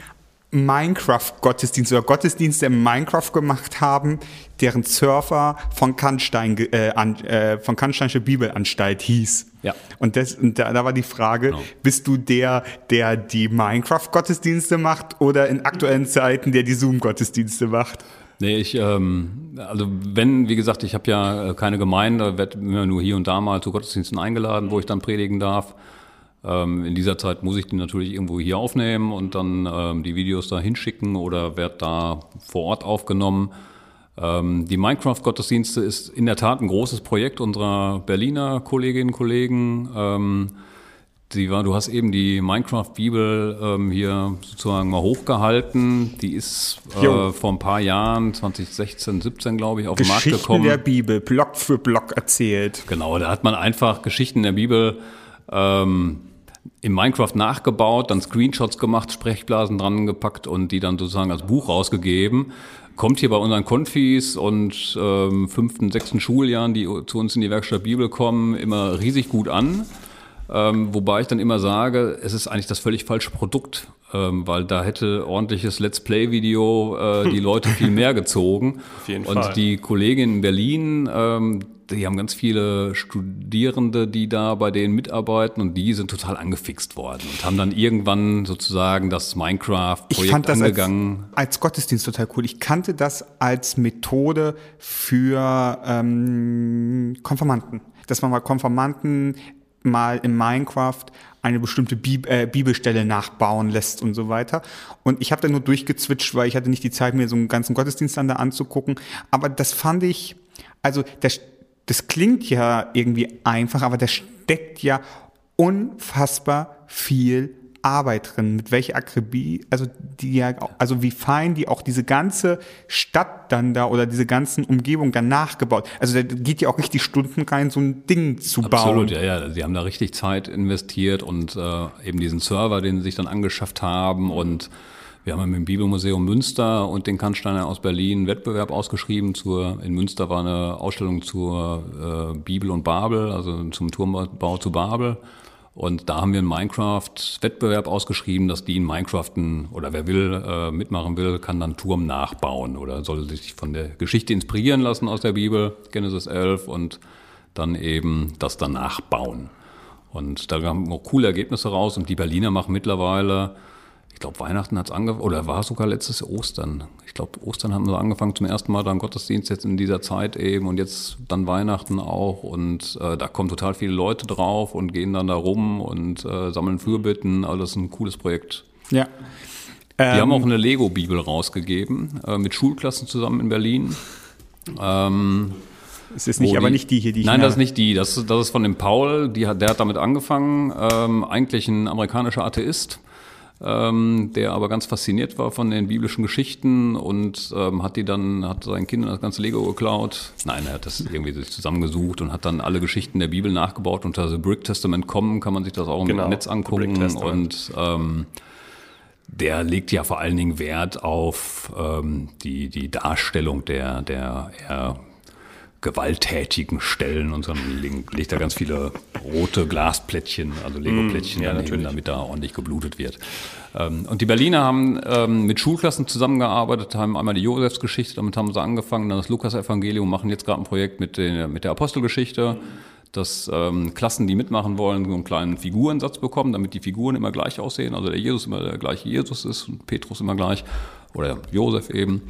Minecraft-Gottesdienste oder Gottesdienste in Minecraft gemacht haben, deren Surfer von Kannstein, äh, an, äh, von Kannsteinsche Bibelanstalt hieß. Ja. Und, das, und da, da war die Frage, Genau. bist du der, der die Minecraft-Gottesdienste macht oder in aktuellen Zeiten, der die Zoom-Gottesdienste macht? Nee, ich, ähm, also wenn, wie gesagt, ich habe ja äh, keine Gemeinde, werde nur hier und da mal zu Gottesdiensten eingeladen, wo ich dann predigen darf. Ähm, in dieser Zeit muss ich die natürlich irgendwo hier aufnehmen und dann ähm, die Videos da hinschicken oder werde da vor Ort aufgenommen. Ähm, die Minecraft-Gottesdienste ist in der Tat ein großes Projekt unserer Berliner Kolleginnen und Kollegen. Ähm, die war, du hast eben die Minecraft-Bibel ähm, hier sozusagen mal hochgehalten. Die ist äh, vor ein paar Jahren, 2016, 17 glaube ich, auf den Markt Geschichten gekommen. der Bibel, Block für Block erzählt. Genau, da hat man einfach Geschichten der Bibel ähm, in Minecraft nachgebaut, dann Screenshots gemacht, Sprechblasen dran gepackt und die dann sozusagen als Buch rausgegeben. Kommt hier bei unseren Konfis und ähm, fünften, sechsten Schuljahren, die zu uns in die Werkstatt Bibel kommen, immer riesig gut an. Ähm, wobei ich dann immer sage, es ist eigentlich das völlig falsche Produkt, ähm, weil da hätte ordentliches Let's Play-Video äh, die Leute viel mehr gezogen. Auf jeden Und Fall. die Kollegin in Berlin, ähm, die haben ganz viele Studierende, die da bei denen mitarbeiten und die sind total angefixt worden und haben dann irgendwann sozusagen das Minecraft-Projekt das als, angegangen. als Gottesdienst total cool. Ich kannte das als Methode für ähm, Konfirmanden. Dass man mal Konfirmanden mal in Minecraft eine bestimmte Bib äh, Bibelstelle nachbauen lässt und so weiter. Und ich habe da nur durchgezwitscht, weil ich hatte nicht die Zeit, mir so einen ganzen Gottesdienst dann da anzugucken. Aber das fand ich, also das, das klingt ja irgendwie einfach, aber da steckt ja unfassbar viel Arbeit drin, mit welcher Akribie, also die ja, also wie fein die auch diese ganze Stadt dann da oder diese ganzen Umgebung dann nachgebaut. Also da geht ja auch richtig Stunden rein, so ein Ding zu bauen. Absolut, ja, ja. Sie haben da richtig Zeit investiert und äh, eben diesen Server, den sie sich dann angeschafft haben und wir haben im Bibelmuseum Münster und den Kannsteiner aus Berlin einen Wettbewerb ausgeschrieben. Zur, in Münster war eine Ausstellung zur äh, Bibel und Babel, also zum Turmbau zu Babel. Und da haben wir einen Minecraft-Wettbewerb ausgeschrieben, dass die in Minecraft ein- oder wer will, äh, mitmachen will, kann dann Turm nachbauen oder soll sich von der Geschichte inspirieren lassen aus der Bibel, Genesis 11 und dann eben das dann nachbauen. Und da kamen auch coole Ergebnisse raus und die Berliner machen mittlerweile, ich glaube Weihnachten hat's angefangen, oder war sogar letztes Jahr Ostern. Ich glaube Ostern haben sie angefangen zum ersten Mal dann Gottesdienst jetzt in dieser Zeit eben und jetzt dann Weihnachten auch und äh, da kommen total viele Leute drauf und gehen dann da rum und äh, sammeln Fürbitten. Also das ist ein cooles Projekt. Ja. Die Ähm, haben auch eine Lego-Bibel rausgegeben, äh, mit Schulklassen zusammen in Berlin. Ähm, es ist nicht, wo aber die- nicht die hier, die ich Nein, in der- das ist nicht die. Das, ist- das ist von dem Paul. Die hat, der hat damit angefangen. Ähm, eigentlich ein amerikanischer Atheist, ähm, der aber ganz fasziniert war von den biblischen Geschichten und ähm, hat die dann, hat seinen Kindern das ganze Lego geklaut. Nein, er hat das irgendwie sich zusammengesucht und hat dann alle Geschichten der Bibel nachgebaut. Unter The Brick Testament kommen kann man sich das auch im Genau, Netz angucken. Und ähm, der legt ja vor allen Dingen Wert auf ähm, die, die Darstellung der, der eher gewalttätigen Stellen und dann legt er ganz viele rote Glasplättchen, also Lego-Plättchen ja, daneben, damit da ordentlich geblutet wird. Ähm, und die Berliner haben ähm, mit Schulklassen zusammengearbeitet, haben einmal die Josefsgeschichte, damit haben sie angefangen, dann das Lukas-Evangelium, machen jetzt gerade ein Projekt mit, den, mit der Apostelgeschichte. dass ähm, Klassen, die mitmachen wollen, so einen kleinen Figurensatz bekommen, damit die Figuren immer gleich aussehen. Also der Jesus immer der gleiche Jesus ist und Petrus immer gleich oder Josef eben.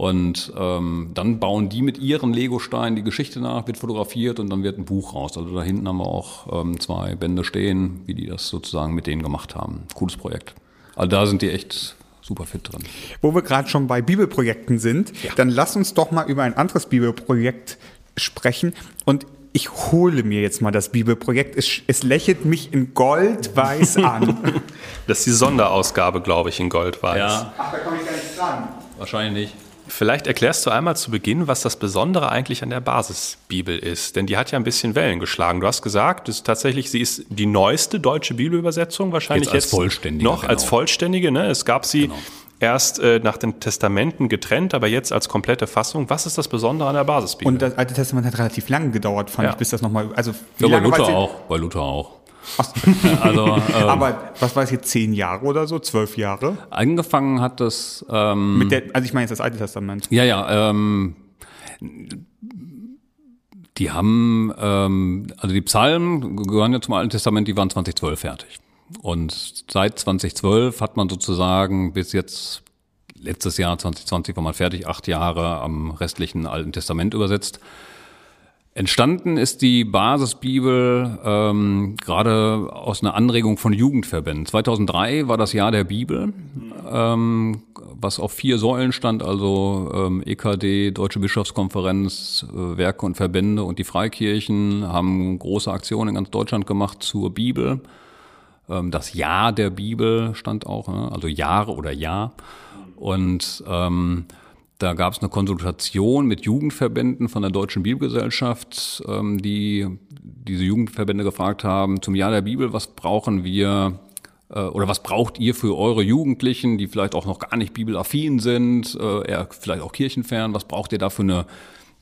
Und ähm, dann bauen die mit ihren Lego-Steinen die Geschichte nach, wird fotografiert und dann wird ein Buch raus. Also da hinten haben wir auch ähm, zwei Bände stehen, wie die das sozusagen mit denen gemacht haben. Cooles Projekt. Also da sind die echt super fit drin. Wo wir gerade schon bei Bibelprojekten sind, ja. dann lass uns doch mal über ein anderes Bibelprojekt sprechen. Und ich hole mir jetzt mal das Bibelprojekt. Es, es lächelt mich in Goldweiß an. Das ist die Sonderausgabe, glaube ich, in Goldweiß. Ja. Ach, da komme ich gar nicht dran. Wahrscheinlich nicht. Vielleicht erklärst du einmal zu Beginn, was das Besondere eigentlich an der Basisbibel ist. Denn die hat ja ein bisschen Wellen geschlagen. Du hast gesagt, ist tatsächlich, sie ist die neueste deutsche Bibelübersetzung, wahrscheinlich jetzt, als jetzt vollständige, noch genau. als vollständige. Ne? Es gab sie genau. erst äh, nach den Testamenten getrennt, aber jetzt als komplette Fassung. Was ist das Besondere an der Basisbibel? Und das Alte Testament hat relativ lange gedauert, fand ja. ich, bis das nochmal. Also wie ja, bei Luther auch. Bei Luther auch. also, ähm, Aber was war es jetzt, zehn Jahre oder so, zwölf Jahre? Angefangen hat das. Ähm, Mit der, also ich meine jetzt das Alte Testament. Ja, ja. Ähm, die haben, ähm, also die Psalmen gehören ja zum Alten Testament, die waren 2012 fertig. Und seit 2012 hat man sozusagen bis jetzt, letztes Jahr 2020 war man fertig, acht Jahre am restlichen Alten Testament übersetzt. Entstanden ist die Basisbibel ähm, gerade aus einer Anregung von Jugendverbänden. 2003 war das Jahr der Bibel, ähm, was auf vier Säulen stand, also ähm, EKD, Deutsche Bischofskonferenz, äh, Werke und Verbände und die Freikirchen haben große Aktionen in ganz Deutschland gemacht zur Bibel. Ähm, das Jahr der Bibel stand auch, ne? also Jahre oder Jahr. Und ähm, da gab es eine Konsultation mit Jugendverbänden von der Deutschen Bibelgesellschaft, ähm, die diese Jugendverbände gefragt haben, zum Jahr der Bibel, was brauchen wir äh, oder was braucht ihr für eure Jugendlichen, die vielleicht auch noch gar nicht bibelaffin sind, äh, eher vielleicht auch kirchenfern, was braucht ihr da für eine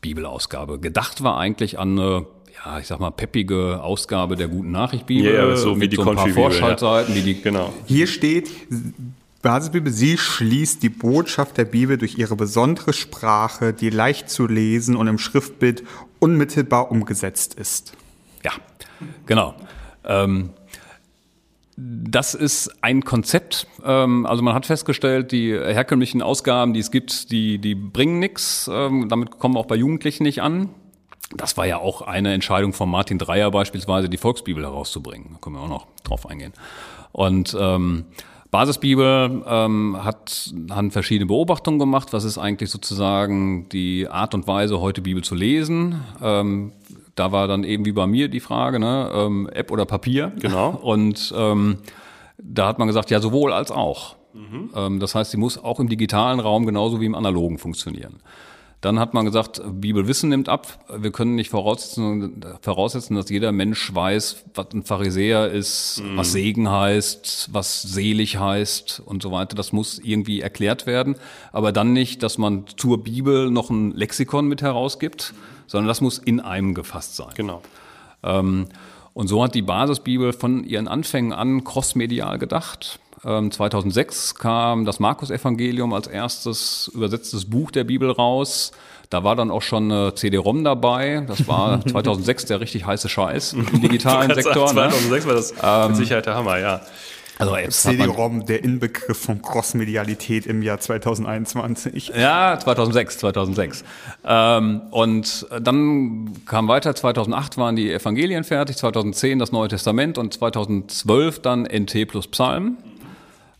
Bibelausgabe? Gedacht war eigentlich an eine ja, ich sag mal, peppige Ausgabe der guten Nachricht Bibel. Ja, ja so wie die so ein paar Vorschaltseiten, ja. die die. Genau. Hier steht, Basisbibel, sie schließt die Botschaft der Bibel durch ihre besondere Sprache, die leicht zu lesen und im Schriftbild unmittelbar umgesetzt ist. Ja, genau. Ähm, das ist ein Konzept. Ähm, also man hat festgestellt, die herkömmlichen Ausgaben, die es gibt, die, die bringen nichts. Ähm, damit kommen auch bei Jugendlichen nicht an. Das war ja auch eine Entscheidung von Martin Dreyer beispielsweise, die Volksbibel herauszubringen. Da können wir auch noch drauf eingehen. Und ähm, Basisbibel ähm, hat, hat verschiedene Beobachtungen gemacht. Was ist eigentlich sozusagen die Art und Weise, heute Bibel zu lesen? Ähm, da war dann eben wie bei mir die Frage, ne, ähm, App oder Papier. Genau. Und ähm, da hat man gesagt, ja, sowohl als auch. Mhm. Ähm, das heißt, sie muss auch im digitalen Raum genauso wie im analogen funktionieren. Dann hat man gesagt, Bibelwissen nimmt ab. Wir können nicht voraussetzen, voraussetzen dass jeder Mensch weiß, was ein Pharisäer ist, mhm. was Segen heißt, was selig heißt und so weiter. Das muss irgendwie erklärt werden. Aber dann nicht, dass man zur Bibel noch ein Lexikon mit herausgibt, sondern das muss in einem gefasst sein. Genau. Ähm, und so hat die Basisbibel von ihren Anfängen an crossmedial gedacht. 2006 ähm, kam das Markus-Evangelium als erstes übersetztes Buch der Bibel raus. Da war dann auch schon eine CD-ROM dabei. Das war 2006 der richtig heiße Scheiß im digitalen Sektor. Sagen, 2006 ne? war das mit ähm, Sicherheit der Hammer, ja. Also CD-ROM, der Inbegriff von Crossmedialität im Jahr 2021. Ja, 2006, 2006. Ähm, und dann kam weiter, 2008 waren die Evangelien fertig, 2010 das Neue Testament und 2012 dann NT plus Psalm.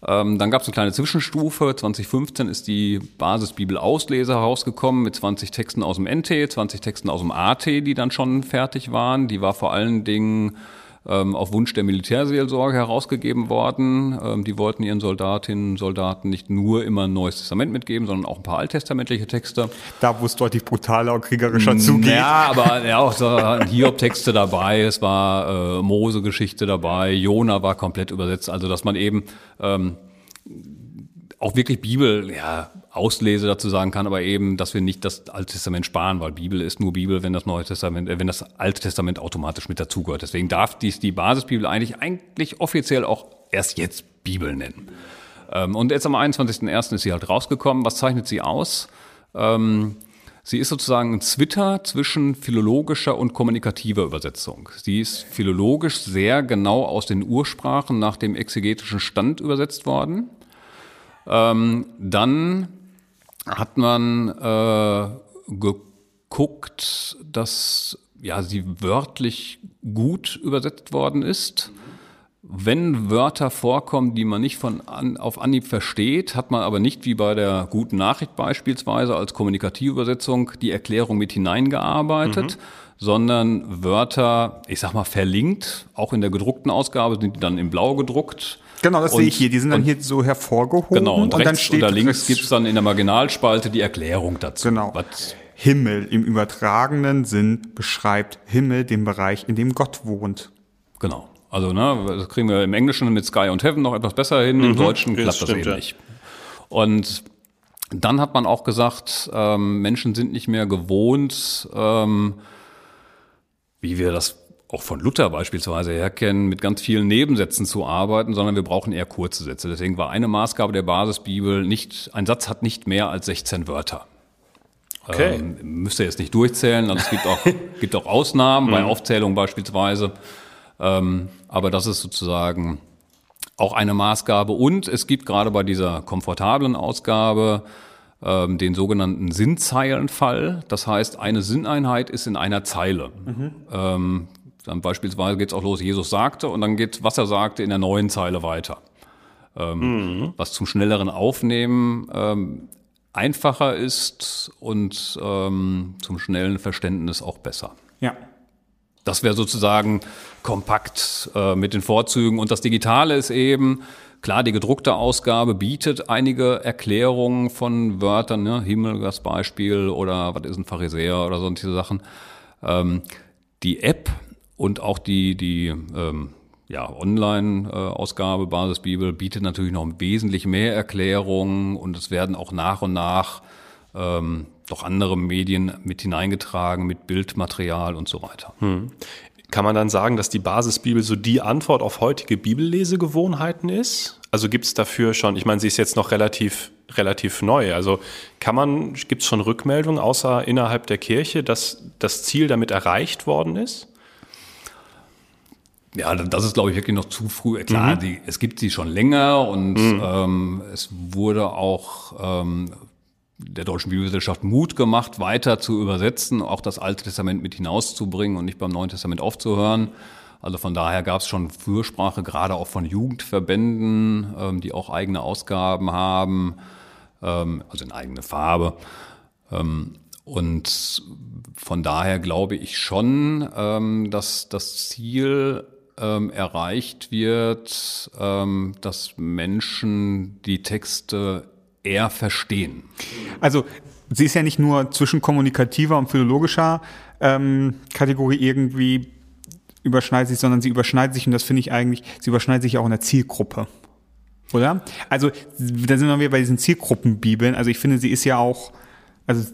Ähm, dann gab es eine kleine Zwischenstufe. 2015 ist die Basisbibel Ausleser herausgekommen mit 20 Texten aus dem NT, 20 Texten aus dem AT, die dann schon fertig waren. Die war vor allen Dingen ähm, auf Wunsch der Militärseelsorge herausgegeben worden. Ähm, die wollten ihren Soldatinnen und Soldaten nicht nur immer ein Neues Testament mitgeben, sondern auch ein paar alttestamentliche Texte. Da, wo es deutlich brutaler und kriegerischer zugeht. Ja, aber ja, auch so Hiob-Texte dabei, es war äh, Mose-Geschichte dabei, Jona war komplett übersetzt. Also, dass man eben ähm, auch wirklich Bibel, ja, Auslese dazu sagen kann, aber eben, dass wir nicht das Alte Testament sparen, weil Bibel ist nur Bibel, wenn das Neue Testament, äh, wenn das Alte Testament automatisch mit dazugehört. Deswegen darf dies die Basisbibel eigentlich eigentlich offiziell auch erst jetzt Bibel nennen. Ähm, und jetzt am 21.01. ist sie halt rausgekommen. Was zeichnet sie aus? Ähm, Sie ist sozusagen ein Zwitter zwischen philologischer und kommunikativer Übersetzung. Sie ist philologisch sehr genau aus den Ursprachen nach dem exegetischen Stand übersetzt worden. Ähm, dann hat man äh, geguckt, dass ja, sie wörtlich gut übersetzt worden ist. Wenn Wörter vorkommen, die man nicht von an, auf Anhieb versteht, hat man aber nicht wie bei der guten Nachricht beispielsweise als Kommunikativübersetzung die Erklärung mit hineingearbeitet, mhm. sondern Wörter, ich sag mal, verlinkt. Auch in der gedruckten Ausgabe sind die dann in blau gedruckt. Genau, das und, sehe ich hier. Die sind dann hier so hervorgehoben. Genau, und, und rechts dann steht oder links gibt's dann in der Marginalspalte die Erklärung dazu. Genau. Was Himmel im übertragenen Sinn beschreibt Himmel den Bereich, in dem Gott wohnt. Genau. Also, ne, das kriegen wir im Englischen mit Sky und Heaven noch etwas besser hin, im mhm, Deutschen klappt das, eben nicht. Und dann hat man auch gesagt, ähm, Menschen sind nicht mehr gewohnt, ähm, wie wir das auch von Luther beispielsweise her kennen, mit ganz vielen Nebensätzen zu arbeiten, sondern wir brauchen eher kurze Sätze. Deswegen war eine Maßgabe der Basisbibel nicht, ein Satz hat nicht mehr als 16 Wörter. Okay. Ähm, müsst ihr jetzt nicht durchzählen, also es gibt auch, gibt auch Ausnahmen, bei mhm. Aufzählung beispielsweise. Ähm, aber das ist sozusagen auch eine Maßgabe. Und es gibt gerade bei dieser komfortablen Ausgabe ähm, den sogenannten Sinnzeilenfall. Das heißt, eine Sinneinheit ist in einer Zeile. Mhm. Ähm, dann beispielsweise geht es auch los, Jesus sagte, und dann geht, was er sagte, in der neuen Zeile weiter. Ähm, mhm. Was zum schnelleren Aufnehmen ähm, einfacher ist und ähm, zum schnellen Verständnis auch besser. Ja. Das wäre sozusagen kompakt äh, mit den Vorzügen. Und das Digitale ist eben, klar, die gedruckte Ausgabe bietet einige Erklärungen von Wörtern, ne? Himmel das Beispiel oder was ist ein Pharisäer oder so diese Sachen. Ähm, die App und auch die, die ähm, ja, Online-Ausgabe Basisbibel bietet natürlich noch wesentlich mehr Erklärungen und es werden auch nach und nach ähm, doch andere Medien mit hineingetragen, mit Bildmaterial und so weiter. Hm. Kann man dann sagen, dass die Basisbibel so die Antwort auf heutige Bibellesegewohnheiten ist? Also gibt es dafür schon, ich meine, sie ist jetzt noch relativ, relativ neu. Also kann man, gibt es schon Rückmeldungen außer innerhalb der Kirche, dass das Ziel damit erreicht worden ist? Ja, das ist, glaube ich, wirklich noch zu früh. Klar, mhm. die, es gibt sie schon länger und mhm. ähm, es wurde auch ähm, der deutschen Bibelgesellschaft Mut gemacht, weiter zu übersetzen, auch das Alte Testament mit hinauszubringen und nicht beim Neuen Testament aufzuhören. Also von daher gab es schon Fürsprache, gerade auch von Jugendverbänden, ähm, die auch eigene Ausgaben haben, ähm, also in eigene Farbe. Ähm, und von daher glaube ich schon, ähm, dass das Ziel ähm, erreicht wird, ähm, dass Menschen die Texte eher verstehen. Also sie ist ja nicht nur zwischen kommunikativer und philologischer ähm, Kategorie irgendwie überschneidet sich, sondern sie überschneidet sich, und das finde ich eigentlich, sie überschneidet sich auch in der Zielgruppe. Oder? Also, da sind wir bei diesen Zielgruppenbibeln. Also, ich finde, sie ist ja auch, also,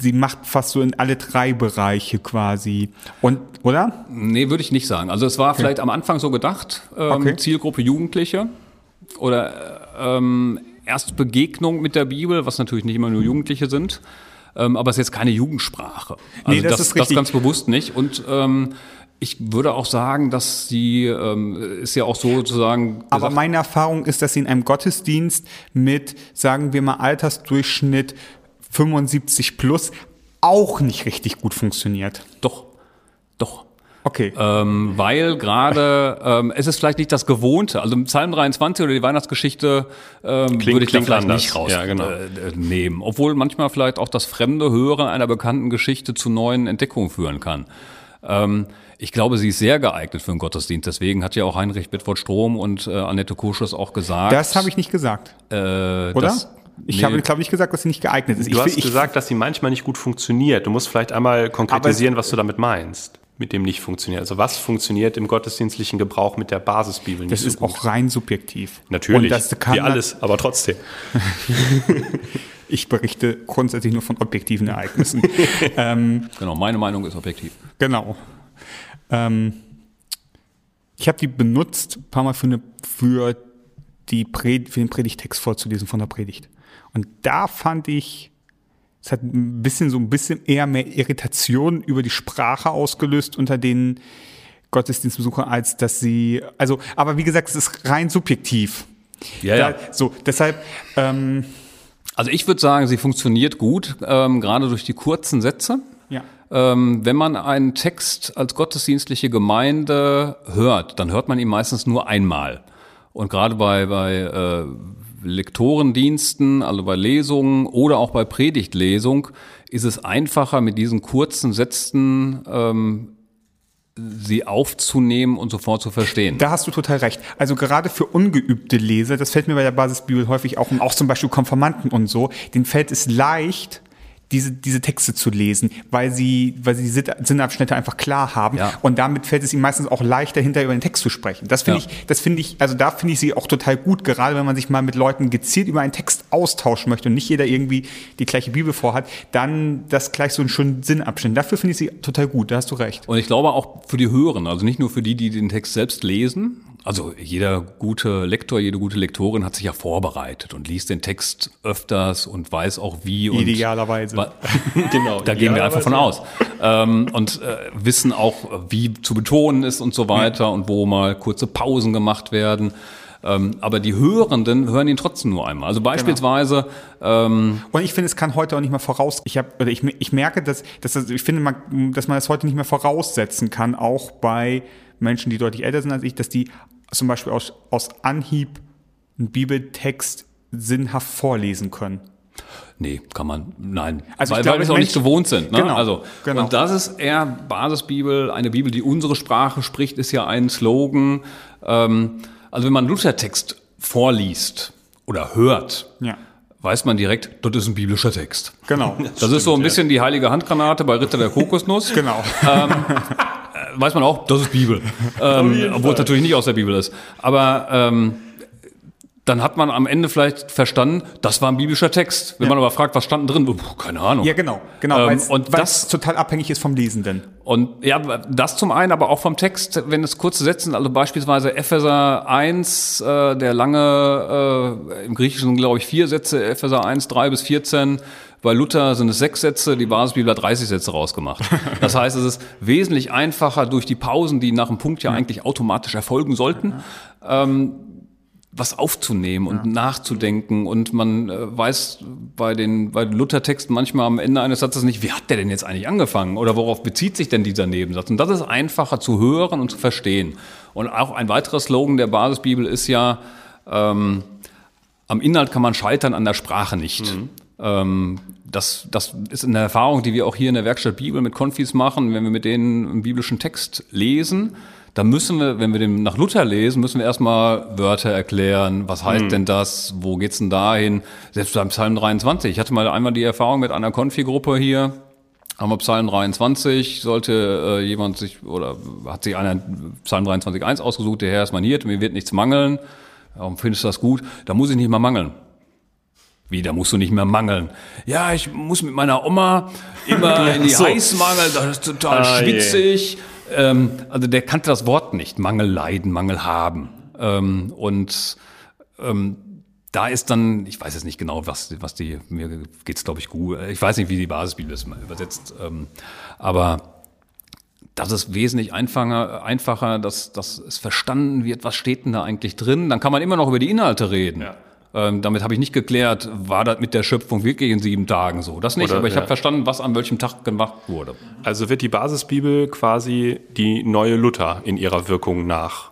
sie macht fast so in alle drei Bereiche quasi. Und, oder? Nee, würde ich nicht sagen. Also, es war okay. vielleicht am Anfang so gedacht, ähm, okay. Zielgruppe Jugendliche oder ähm, Erstbegegnung mit der Bibel, was natürlich nicht immer nur Jugendliche sind. Ähm, aber es ist jetzt keine Jugendsprache. Also nee, das, das, ist richtig. das ganz bewusst nicht. Und ähm, ich würde auch sagen, dass sie ähm, ist ja auch so sozusagen. Aber meine Erfahrung ist, dass sie in einem Gottesdienst mit, sagen wir mal, Altersdurchschnitt 75 plus auch nicht richtig gut funktioniert. Doch, doch. Okay. Ähm, weil gerade, ähm, es ist vielleicht nicht das Gewohnte. Also Psalm 23 oder die Weihnachtsgeschichte ähm, klingt, würde ich dann vielleicht anders. nicht rausnehmen. Ja, genau. äh, Obwohl manchmal vielleicht auch das fremde Hören einer bekannten Geschichte zu neuen Entdeckungen führen kann. Ähm, ich glaube, sie ist sehr geeignet für einen Gottesdienst. Deswegen hat ja auch Heinrich Bedford Strom und äh, Annette Kurschus auch gesagt. Das habe ich nicht gesagt. Äh, Oder? Das, ich nee. habe, glaube ich, gesagt, dass sie nicht geeignet ist. Du ich, hast ich, gesagt, dass sie manchmal nicht gut funktioniert. Du musst vielleicht einmal konkretisieren, was du damit meinst mit dem nicht funktioniert. Also was funktioniert im gottesdienstlichen Gebrauch mit der Basisbibel nicht Das so ist gut? auch rein subjektiv. Natürlich, wie alles, aber trotzdem. ich berichte grundsätzlich nur von objektiven Ereignissen. ähm, genau, meine Meinung ist objektiv. Genau. Ähm, ich habe die benutzt ein paar Mal für, eine, für, die Pred, für den Predigtext vorzulesen von der Predigt. Und da fand ich Es hat ein bisschen so ein bisschen eher mehr Irritation über die Sprache ausgelöst unter den Gottesdienstbesuchern, als dass sie, also, aber wie gesagt, es ist rein subjektiv. Ja, ja. Da, so, deshalb, ähm, Also ich würde sagen, sie funktioniert gut, ähm, gerade durch die kurzen Sätze. ja. Ähm, wenn man einen Text als gottesdienstliche Gemeinde hört, dann hört man ihn meistens nur einmal. Und gerade bei, bei äh, Lektorendiensten, also bei Lesungen oder auch bei Predigtlesung, ist es einfacher, mit diesen kurzen Sätzen ähm, sie aufzunehmen und sofort zu verstehen. Da hast du total recht. Also gerade für ungeübte Leser, das fällt mir bei der Basisbibel häufig auch, und auch zum Beispiel Konformanten und so, denen fällt es leicht, diese, diese Texte zu lesen, weil sie, weil sie die Sinnabschnitte einfach klar haben. Ja. Und damit fällt es ihnen meistens auch leichter, hinter über den Text zu sprechen. Das finde Ja. ich, das finde ich, also da finde ich sie auch total gut, gerade wenn man sich mal mit Leuten gezielt über einen Text austauschen möchte und nicht jeder irgendwie die gleiche Bibel vorhat, dann das gleich so einen schönen Sinnabschnitt. Dafür finde ich sie total gut, da hast du recht. Und ich glaube auch für die Hörenden, also nicht nur für die, die den Text selbst lesen. Also jeder gute Lektor, jede gute Lektorin hat sich ja vorbereitet und liest den Text öfters und weiß auch wie. Und Idealerweise. Wa- Genau. Da gehen wir einfach von aus. Ähm, und äh, wissen auch, wie zu betonen ist und so weiter und wo mal kurze Pausen gemacht werden. Ähm, aber die Hörenden hören ihn trotzdem nur einmal. Also beispielsweise, ähm, Und ich finde, es kann heute auch nicht mehr voraus. Ich habe, oder ich, ich merke, dass, dass das, ich finde, man, dass man das heute nicht mehr voraussetzen kann, auch bei Menschen, die deutlich älter sind als ich, dass die zum Beispiel aus, aus Anhieb einen Bibeltext sinnhaft vorlesen können. Nee, kann man, nein. Also weil, glaube, weil wir es auch nicht gewohnt sind. Ne? Genau, also, genau. Und das ist eher Basisbibel, eine Bibel, die unsere Sprache spricht, ist ja ein Slogan. Ähm, also wenn man einen Luthertext vorliest oder hört, Ja. weiß man direkt, das ist ein biblischer Text. Genau. Das ist so ein bisschen die heilige Handgranate bei Ritter der Kokosnuss. Genau. weiß man auch, das ist Bibel. Ähm, obwohl es natürlich nicht aus der Bibel ist. Aber ähm, dann hat man am Ende vielleicht verstanden, das war ein biblischer Text. Wenn man aber fragt, was stand drin, puh, keine Ahnung. Ja, genau. Genau. Ähm, und das- total abhängig ist vom Lesenden. Und ja, das zum einen, aber auch vom Text, wenn es kurze Sätze sind, also beispielsweise Epheser 1, äh, der lange, äh, im Griechischen glaube ich vier Sätze, Epheser 1, 3 bis 14, bei Luther sind es sechs Sätze, die Basisbibel hat 30 Sätze rausgemacht. Das heißt, es ist wesentlich einfacher durch die Pausen, die nach einem Punkt ja eigentlich automatisch erfolgen sollten, ähm, was aufzunehmen und nachzudenken und man äh, weiß bei den, bei den Luthertexten manchmal am Ende eines Satzes nicht, wie hat der denn jetzt eigentlich angefangen oder worauf bezieht sich denn dieser Nebensatz? Und das ist einfacher zu hören und zu verstehen. Und auch ein weiterer Slogan der Basisbibel ist ja, ähm, am Inhalt kann man scheitern, an der Sprache nicht. Ähm, das, das ist eine Erfahrung, die wir auch hier in der Werkstatt Bibel mit Konfis machen, wenn wir mit denen einen biblischen Text lesen. Da müssen wir, wenn wir den nach Luther lesen, müssen wir erstmal Wörter erklären. Was heißt denn das? Wo geht's denn dahin? Selbst beim Psalm 23. Ich hatte mal einmal die Erfahrung mit einer Konfi-Gruppe hier. Haben wir Psalm 23, sollte äh, jemand sich, oder hat sich einer Psalm 23.1 ausgesucht, der Herr ist maniert, mir wird nichts mangeln. Warum findest du das gut? Da muss ich nicht mehr mangeln. Wie, da musst du nicht mehr mangeln. Ja, ich muss mit meiner Oma immer in die so. Heißmangel, das ist total Ah, schwitzig. Ähm, also der kannte das Wort nicht. Mangel leiden, Mangel haben. Ähm, und ähm, da ist dann, ich weiß jetzt nicht genau, was, was die, mir geht's glaube ich gut. Ich weiß nicht, wie die Basisbibel das mal übersetzt. Ähm, aber das ist wesentlich einfacher, einfacher dass, dass es verstanden wird, was steht denn da eigentlich drin. Dann kann man immer noch über die Inhalte reden. Ja. Ähm, damit habe ich nicht geklärt, war das mit der Schöpfung wirklich in sieben Tagen so. Das nicht, Oder, aber ich ja. habe verstanden, was an welchem Tag gemacht wurde. Also wird die Basisbibel quasi die neue Luther in ihrer Wirkung nach.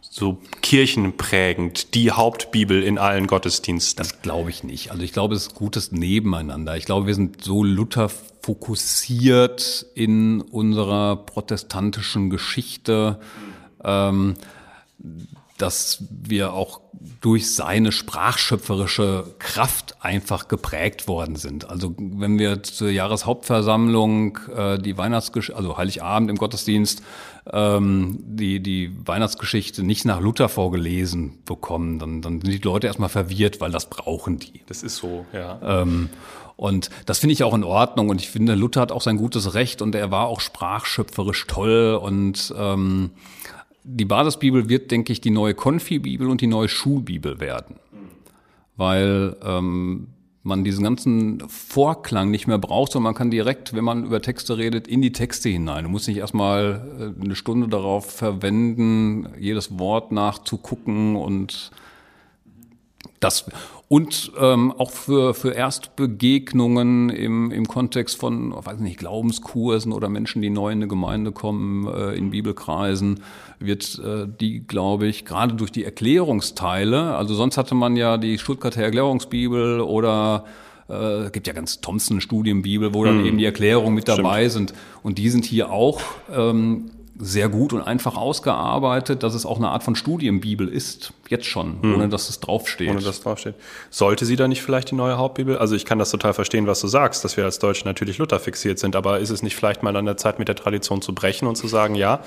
So kirchenprägend, die Hauptbibel in allen Gottesdiensten. Das glaube ich nicht. Also ich glaube, es ist gutes Nebeneinander. Ich glaube, wir sind so Luther fokussiert in unserer protestantischen Geschichte, ähm, dass wir auch durch seine sprachschöpferische Kraft einfach geprägt worden sind. Also wenn wir zur Jahreshauptversammlung äh, die Weihnachtsgeschichte, also Heiligabend im Gottesdienst, ähm, die, die Weihnachtsgeschichte nicht nach Luther vorgelesen bekommen, dann, dann sind die Leute erstmal verwirrt, weil das brauchen die. Das ist so, ja. Ähm, und das finde ich auch in Ordnung. Und ich finde, Luther hat auch sein gutes Recht und er war auch sprachschöpferisch toll. Und ähm, die Basisbibel wird, denke ich, die neue Konfi-Bibel und die neue Schulbibel werden. Weil ähm, man diesen ganzen Vorklang nicht mehr braucht, sondern man kann direkt, wenn man über Texte redet, in die Texte hinein. Du musst nicht erstmal äh, eine Stunde darauf verwenden, jedes Wort nachzugucken und das und ähm, auch für, für Erstbegegnungen im, im Kontext von, weiß nicht, Glaubenskursen oder Menschen, die neu in eine Gemeinde kommen, äh, in Bibelkreisen, wird äh, die, glaube ich, gerade durch die Erklärungsteile, also sonst hatte man ja die Stuttgarter Erklärungsbibel oder äh, gibt ja ganz Thompson Studienbibel, wo dann hm. eben die Erklärungen mit dabei Stimmt. sind. Und die sind hier auch ähm, sehr gut und einfach ausgearbeitet, dass es auch eine Art von Studienbibel ist. Jetzt schon, hm. ohne dass es draufsteht. Ohne dass es draufsteht. Sollte sie da nicht vielleicht die neue Hauptbibel? Also ich kann das total verstehen, was du sagst, dass wir als Deutsche natürlich Luther fixiert sind, aber ist es nicht vielleicht mal an der Zeit mit der Tradition zu brechen und zu sagen, ja,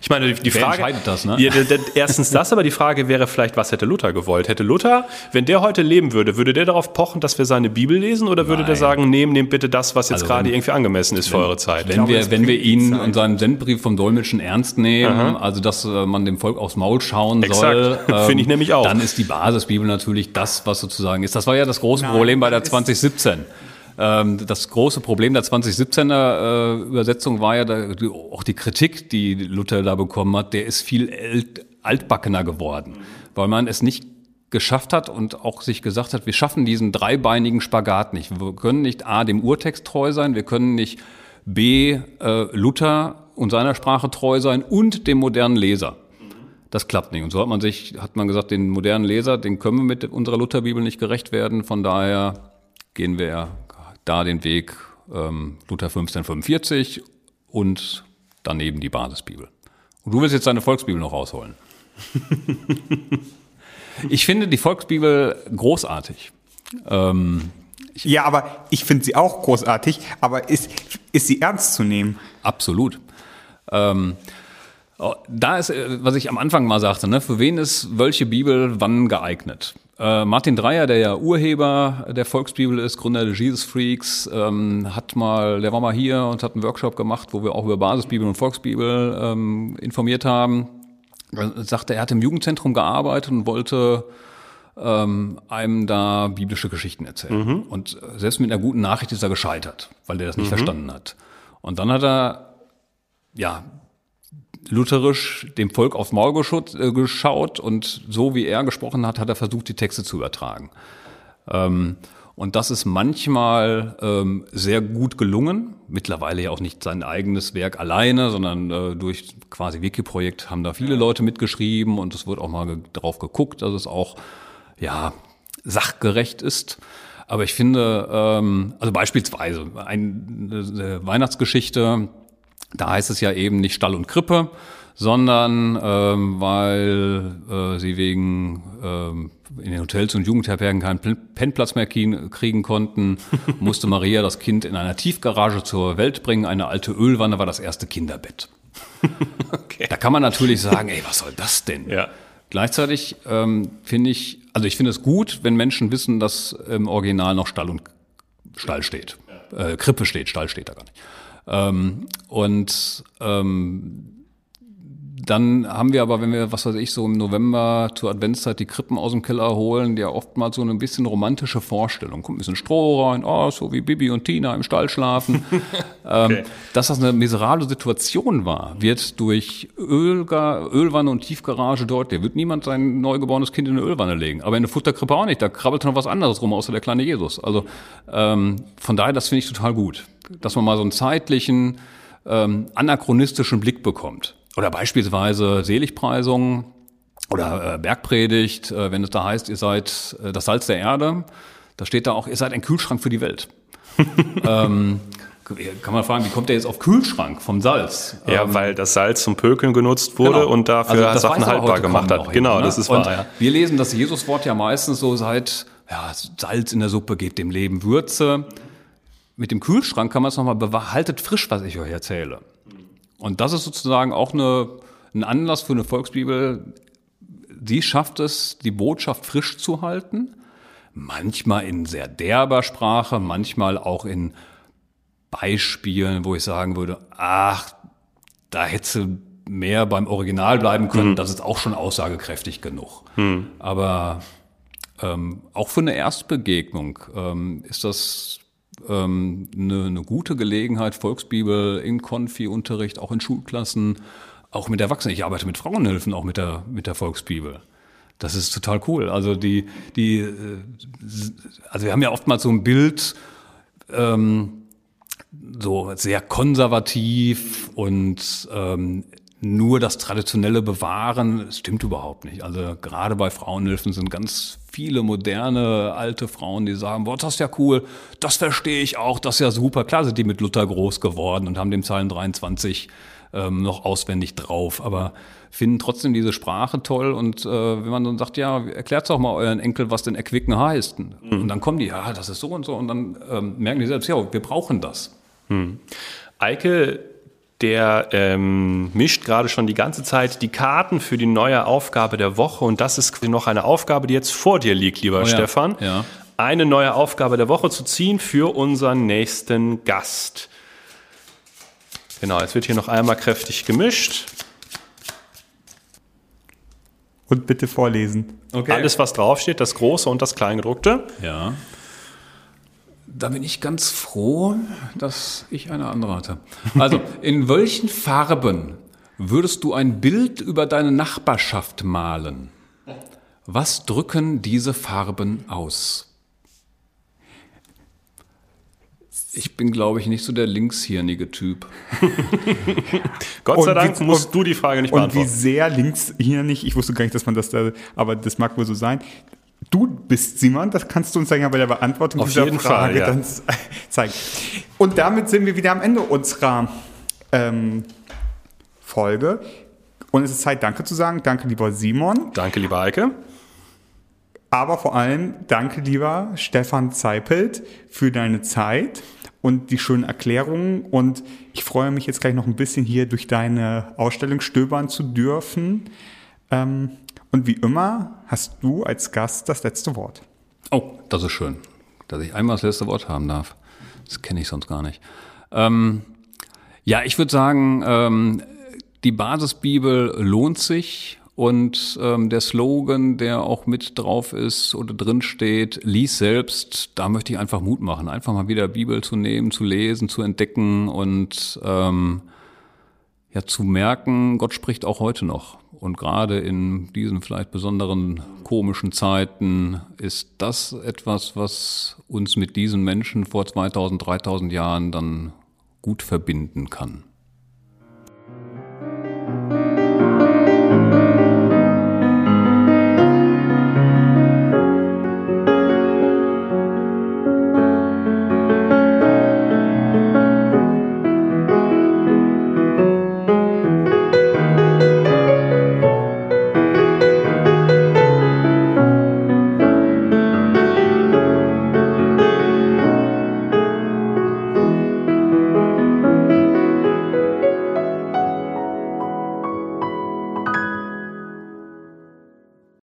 ich meine, die, die Wer Frage. entscheidet das, ne? Ja, erstens das, aber die Frage wäre vielleicht, was hätte Luther gewollt? Hätte Luther, wenn der heute leben würde, würde der darauf pochen, dass wir seine Bibel lesen oder würde Nein. der sagen, nehmt, nehmt bitte das, was jetzt also gerade irgendwie angemessen ist wenn, für eure Zeit? Wenn glaube, wir, wenn wir ihn und seinen Sendbrief vom Dolmetschen ernst nehmen, Aha. also dass äh, man dem Volk aufs Maul schauen Exakt. soll, ähm, finde ich nämlich auch. Dann ist die Basisbibel natürlich das, was sozusagen ist. Das war ja das große Nein, Problem bei der 2017. Ähm, das große Problem der 2017er äh, Übersetzung war ja auch die Kritik, die Luther da bekommen hat, der ist viel altbackener geworden, weil man es nicht geschafft hat und auch sich gesagt hat, wir schaffen diesen dreibeinigen Spagat nicht. Wir können nicht A, dem Urtext treu sein, wir können nicht B, äh, Luther und seiner Sprache treu sein und dem modernen Leser. Das klappt nicht. Und so hat man sich, hat man gesagt, den modernen Leser, den können wir mit unserer Lutherbibel nicht gerecht werden. Von daher gehen wir da den Weg ähm, Luther 1545 und daneben die Basisbibel. Und du willst jetzt deine Volksbibel noch rausholen. ich finde die Volksbibel großartig. Ähm, ja, aber ich finde sie auch großartig, aber ist, ist sie ernst zu nehmen? Absolut. Ähm, oh, da ist, äh, was ich am Anfang mal sagte, ne, für wen ist welche Bibel wann geeignet? Äh, Martin Dreyer, der ja Urheber der Volksbibel ist, Gründer der Jesus Freaks, ähm, hat mal, der war mal hier und hat einen Workshop gemacht, wo wir auch über Basisbibel und Volksbibel ähm, informiert haben. Er sagte, er hat im Jugendzentrum gearbeitet und wollte ähm, einem da biblische Geschichten erzählen. Mhm. Und selbst mit einer guten Nachricht ist er gescheitert, weil der das nicht mhm. verstanden hat. Und dann hat er ja lutherisch dem Volk aufs Maul äh, geschaut und so wie er gesprochen hat, hat er versucht, die Texte zu übertragen. Ähm, und das ist manchmal ähm, sehr gut gelungen. Mittlerweile ja auch nicht sein eigenes Werk alleine, sondern äh, durch quasi Wiki-Projekt haben da viele Leute mitgeschrieben und es wird auch mal ge darauf geguckt, dass es auch ja sachgerecht ist. Aber ich finde, ähm, also beispielsweise eine Weihnachtsgeschichte, da heißt es ja eben nicht Stall und Krippe, sondern ähm, weil äh, sie wegen ähm, in den Hotels und Jugendherbergen keinen Pennplatz mehr kriegen konnten, musste Maria das Kind in einer Tiefgarage zur Welt bringen. Eine alte Ölwanne war das erste Kinderbett. okay. Da kann man natürlich sagen, ey, was soll das denn? Ja. Gleichzeitig ähm, finde ich, also ich finde es gut, wenn Menschen wissen, dass im Original noch Stall und Stall steht. Äh, Krippe steht, Stall steht da gar nicht. Ähm, und ähm, dann haben wir aber, wenn wir, was weiß ich, so im November zur Adventszeit die Krippen aus dem Keller holen, ja oftmals so eine bisschen romantische Vorstellung. Kommt ein bisschen Stroh rein, oh, so wie Bibi und Tina im Stall schlafen. Ähm, okay. ähm, dass das eine miserable Situation war, wird durch Ölga Ölwanne und Tiefgarage deutlich. Wird niemand sein neugeborenes Kind in eine Ölwanne legen. Aber in eine Futterkrippe auch nicht. Da krabbelt noch was anderes rum, außer der kleine Jesus. Also ähm, von daher, das finde ich total gut. Dass man mal so einen zeitlichen, ähm, anachronistischen Blick bekommt. Oder beispielsweise Seligpreisung oder äh, Bergpredigt, äh, wenn es da heißt, ihr seid äh, das Salz der Erde, da steht da auch, ihr seid ein Kühlschrank für die Welt. ähm, kann man fragen, wie kommt der jetzt auf Kühlschrank vom Salz? Ja, ähm, weil das Salz zum Pökeln genutzt wurde genau. und dafür also Sachen haltbar gemacht hat. Genau, hin, ne? das ist wahr. Ja. Wir lesen das Jesuswort ja meistens so seit ja, Salz in der Suppe gibt dem Leben Würze. Mit dem Kühlschrank kann man es nochmal behaltet frisch, was ich euch erzähle. Und das ist sozusagen auch eine, ein Anlass für eine Volksbibel. Sie schafft es, die Botschaft frisch zu halten. Manchmal in sehr derber Sprache, manchmal auch in Beispielen, wo ich sagen würde, ach, da hätte du mehr beim Original bleiben können. Mhm. Das ist auch schon aussagekräftig genug. Mhm. Aber ähm, auch für eine Erstbegegnung ähm, ist das ähm, eine, eine gute Gelegenheit, Volksbibel in Konfi-Unterricht, auch in Schulklassen, auch mit Erwachsenen. Ich arbeite mit Frauenhilfen, auch mit der, mit der Volksbibel. Das ist total cool. Also die, die, äh, also wir haben ja oftmals so ein Bild, ähm, so sehr konservativ und ähm, nur das Traditionelle bewahren, stimmt überhaupt nicht. Also gerade bei Frauenhilfen sind ganz viele moderne alte Frauen, die sagen, boah, das ist ja cool, das verstehe ich auch, das ist ja super. Klar sind die mit Luther groß geworden und haben den Psalm 23 ähm, noch auswendig drauf, aber finden trotzdem diese Sprache toll und äh, wenn man dann sagt, ja, erklärt doch mal euren Enkel, was denn erquicken heißt. Mhm. Und dann kommen die, ja, das ist so und so und dann ähm, merken die selbst, ja, wir brauchen das. Mhm. Eike der ähm, mischt gerade schon die ganze Zeit die Karten für die neue Aufgabe der Woche. Und das ist noch eine Aufgabe, die jetzt vor dir liegt, lieber Oh ja, Stefan. ja. Eine neue Aufgabe der Woche zu ziehen für unseren nächsten Gast. Genau, jetzt wird hier noch einmal kräftig gemischt. Und bitte vorlesen. Okay. Alles, was draufsteht, das Große und das Kleingedruckte. Ja. Da bin ich ganz froh, dass ich eine andere hatte. Also, in welchen Farben würdest du ein Bild über deine Nachbarschaft malen? Was drücken diese Farben aus? Ich bin, glaube ich, nicht so der linkshirnige Typ. Gott sei Und Dank wie- musst und- du die Frage nicht Und wie beantworten. sehr links hier nicht, ich wusste gar nicht, dass man das da, aber das mag wohl so sein. Du bist Simon, das kannst du uns ja bei der Beantwortung Auf dieser jeden Frage Fall, ja. dann zeigen. Und damit sind wir wieder am Ende unserer ähm, Folge. Und es ist Zeit, Danke zu sagen. Danke, lieber Simon. Danke, lieber Eike. Aber vor allem danke, lieber Stefan Zeipelt, für deine Zeit und die schönen Erklärungen. Und ich freue mich jetzt gleich noch ein bisschen hier durch deine Ausstellung stöbern zu dürfen. Ähm, und wie immer hast du als Gast das letzte Wort. Oh, das ist schön, dass ich einmal das letzte Wort haben darf. Das kenne ich sonst gar nicht. Ähm, ja, ich würde sagen, ähm, die Basisbibel lohnt sich und ähm, der Slogan, der auch mit drauf ist oder drin steht, lies selbst, da möchte ich einfach Mut machen, einfach mal wieder Bibel zu nehmen, zu lesen, zu entdecken und ähm, ja zu merken, Gott spricht auch heute noch. Und gerade in diesen vielleicht besonderen komischen Zeiten ist das etwas, was uns mit diesen Menschen vor 2000, 3000 Jahren dann gut verbinden kann.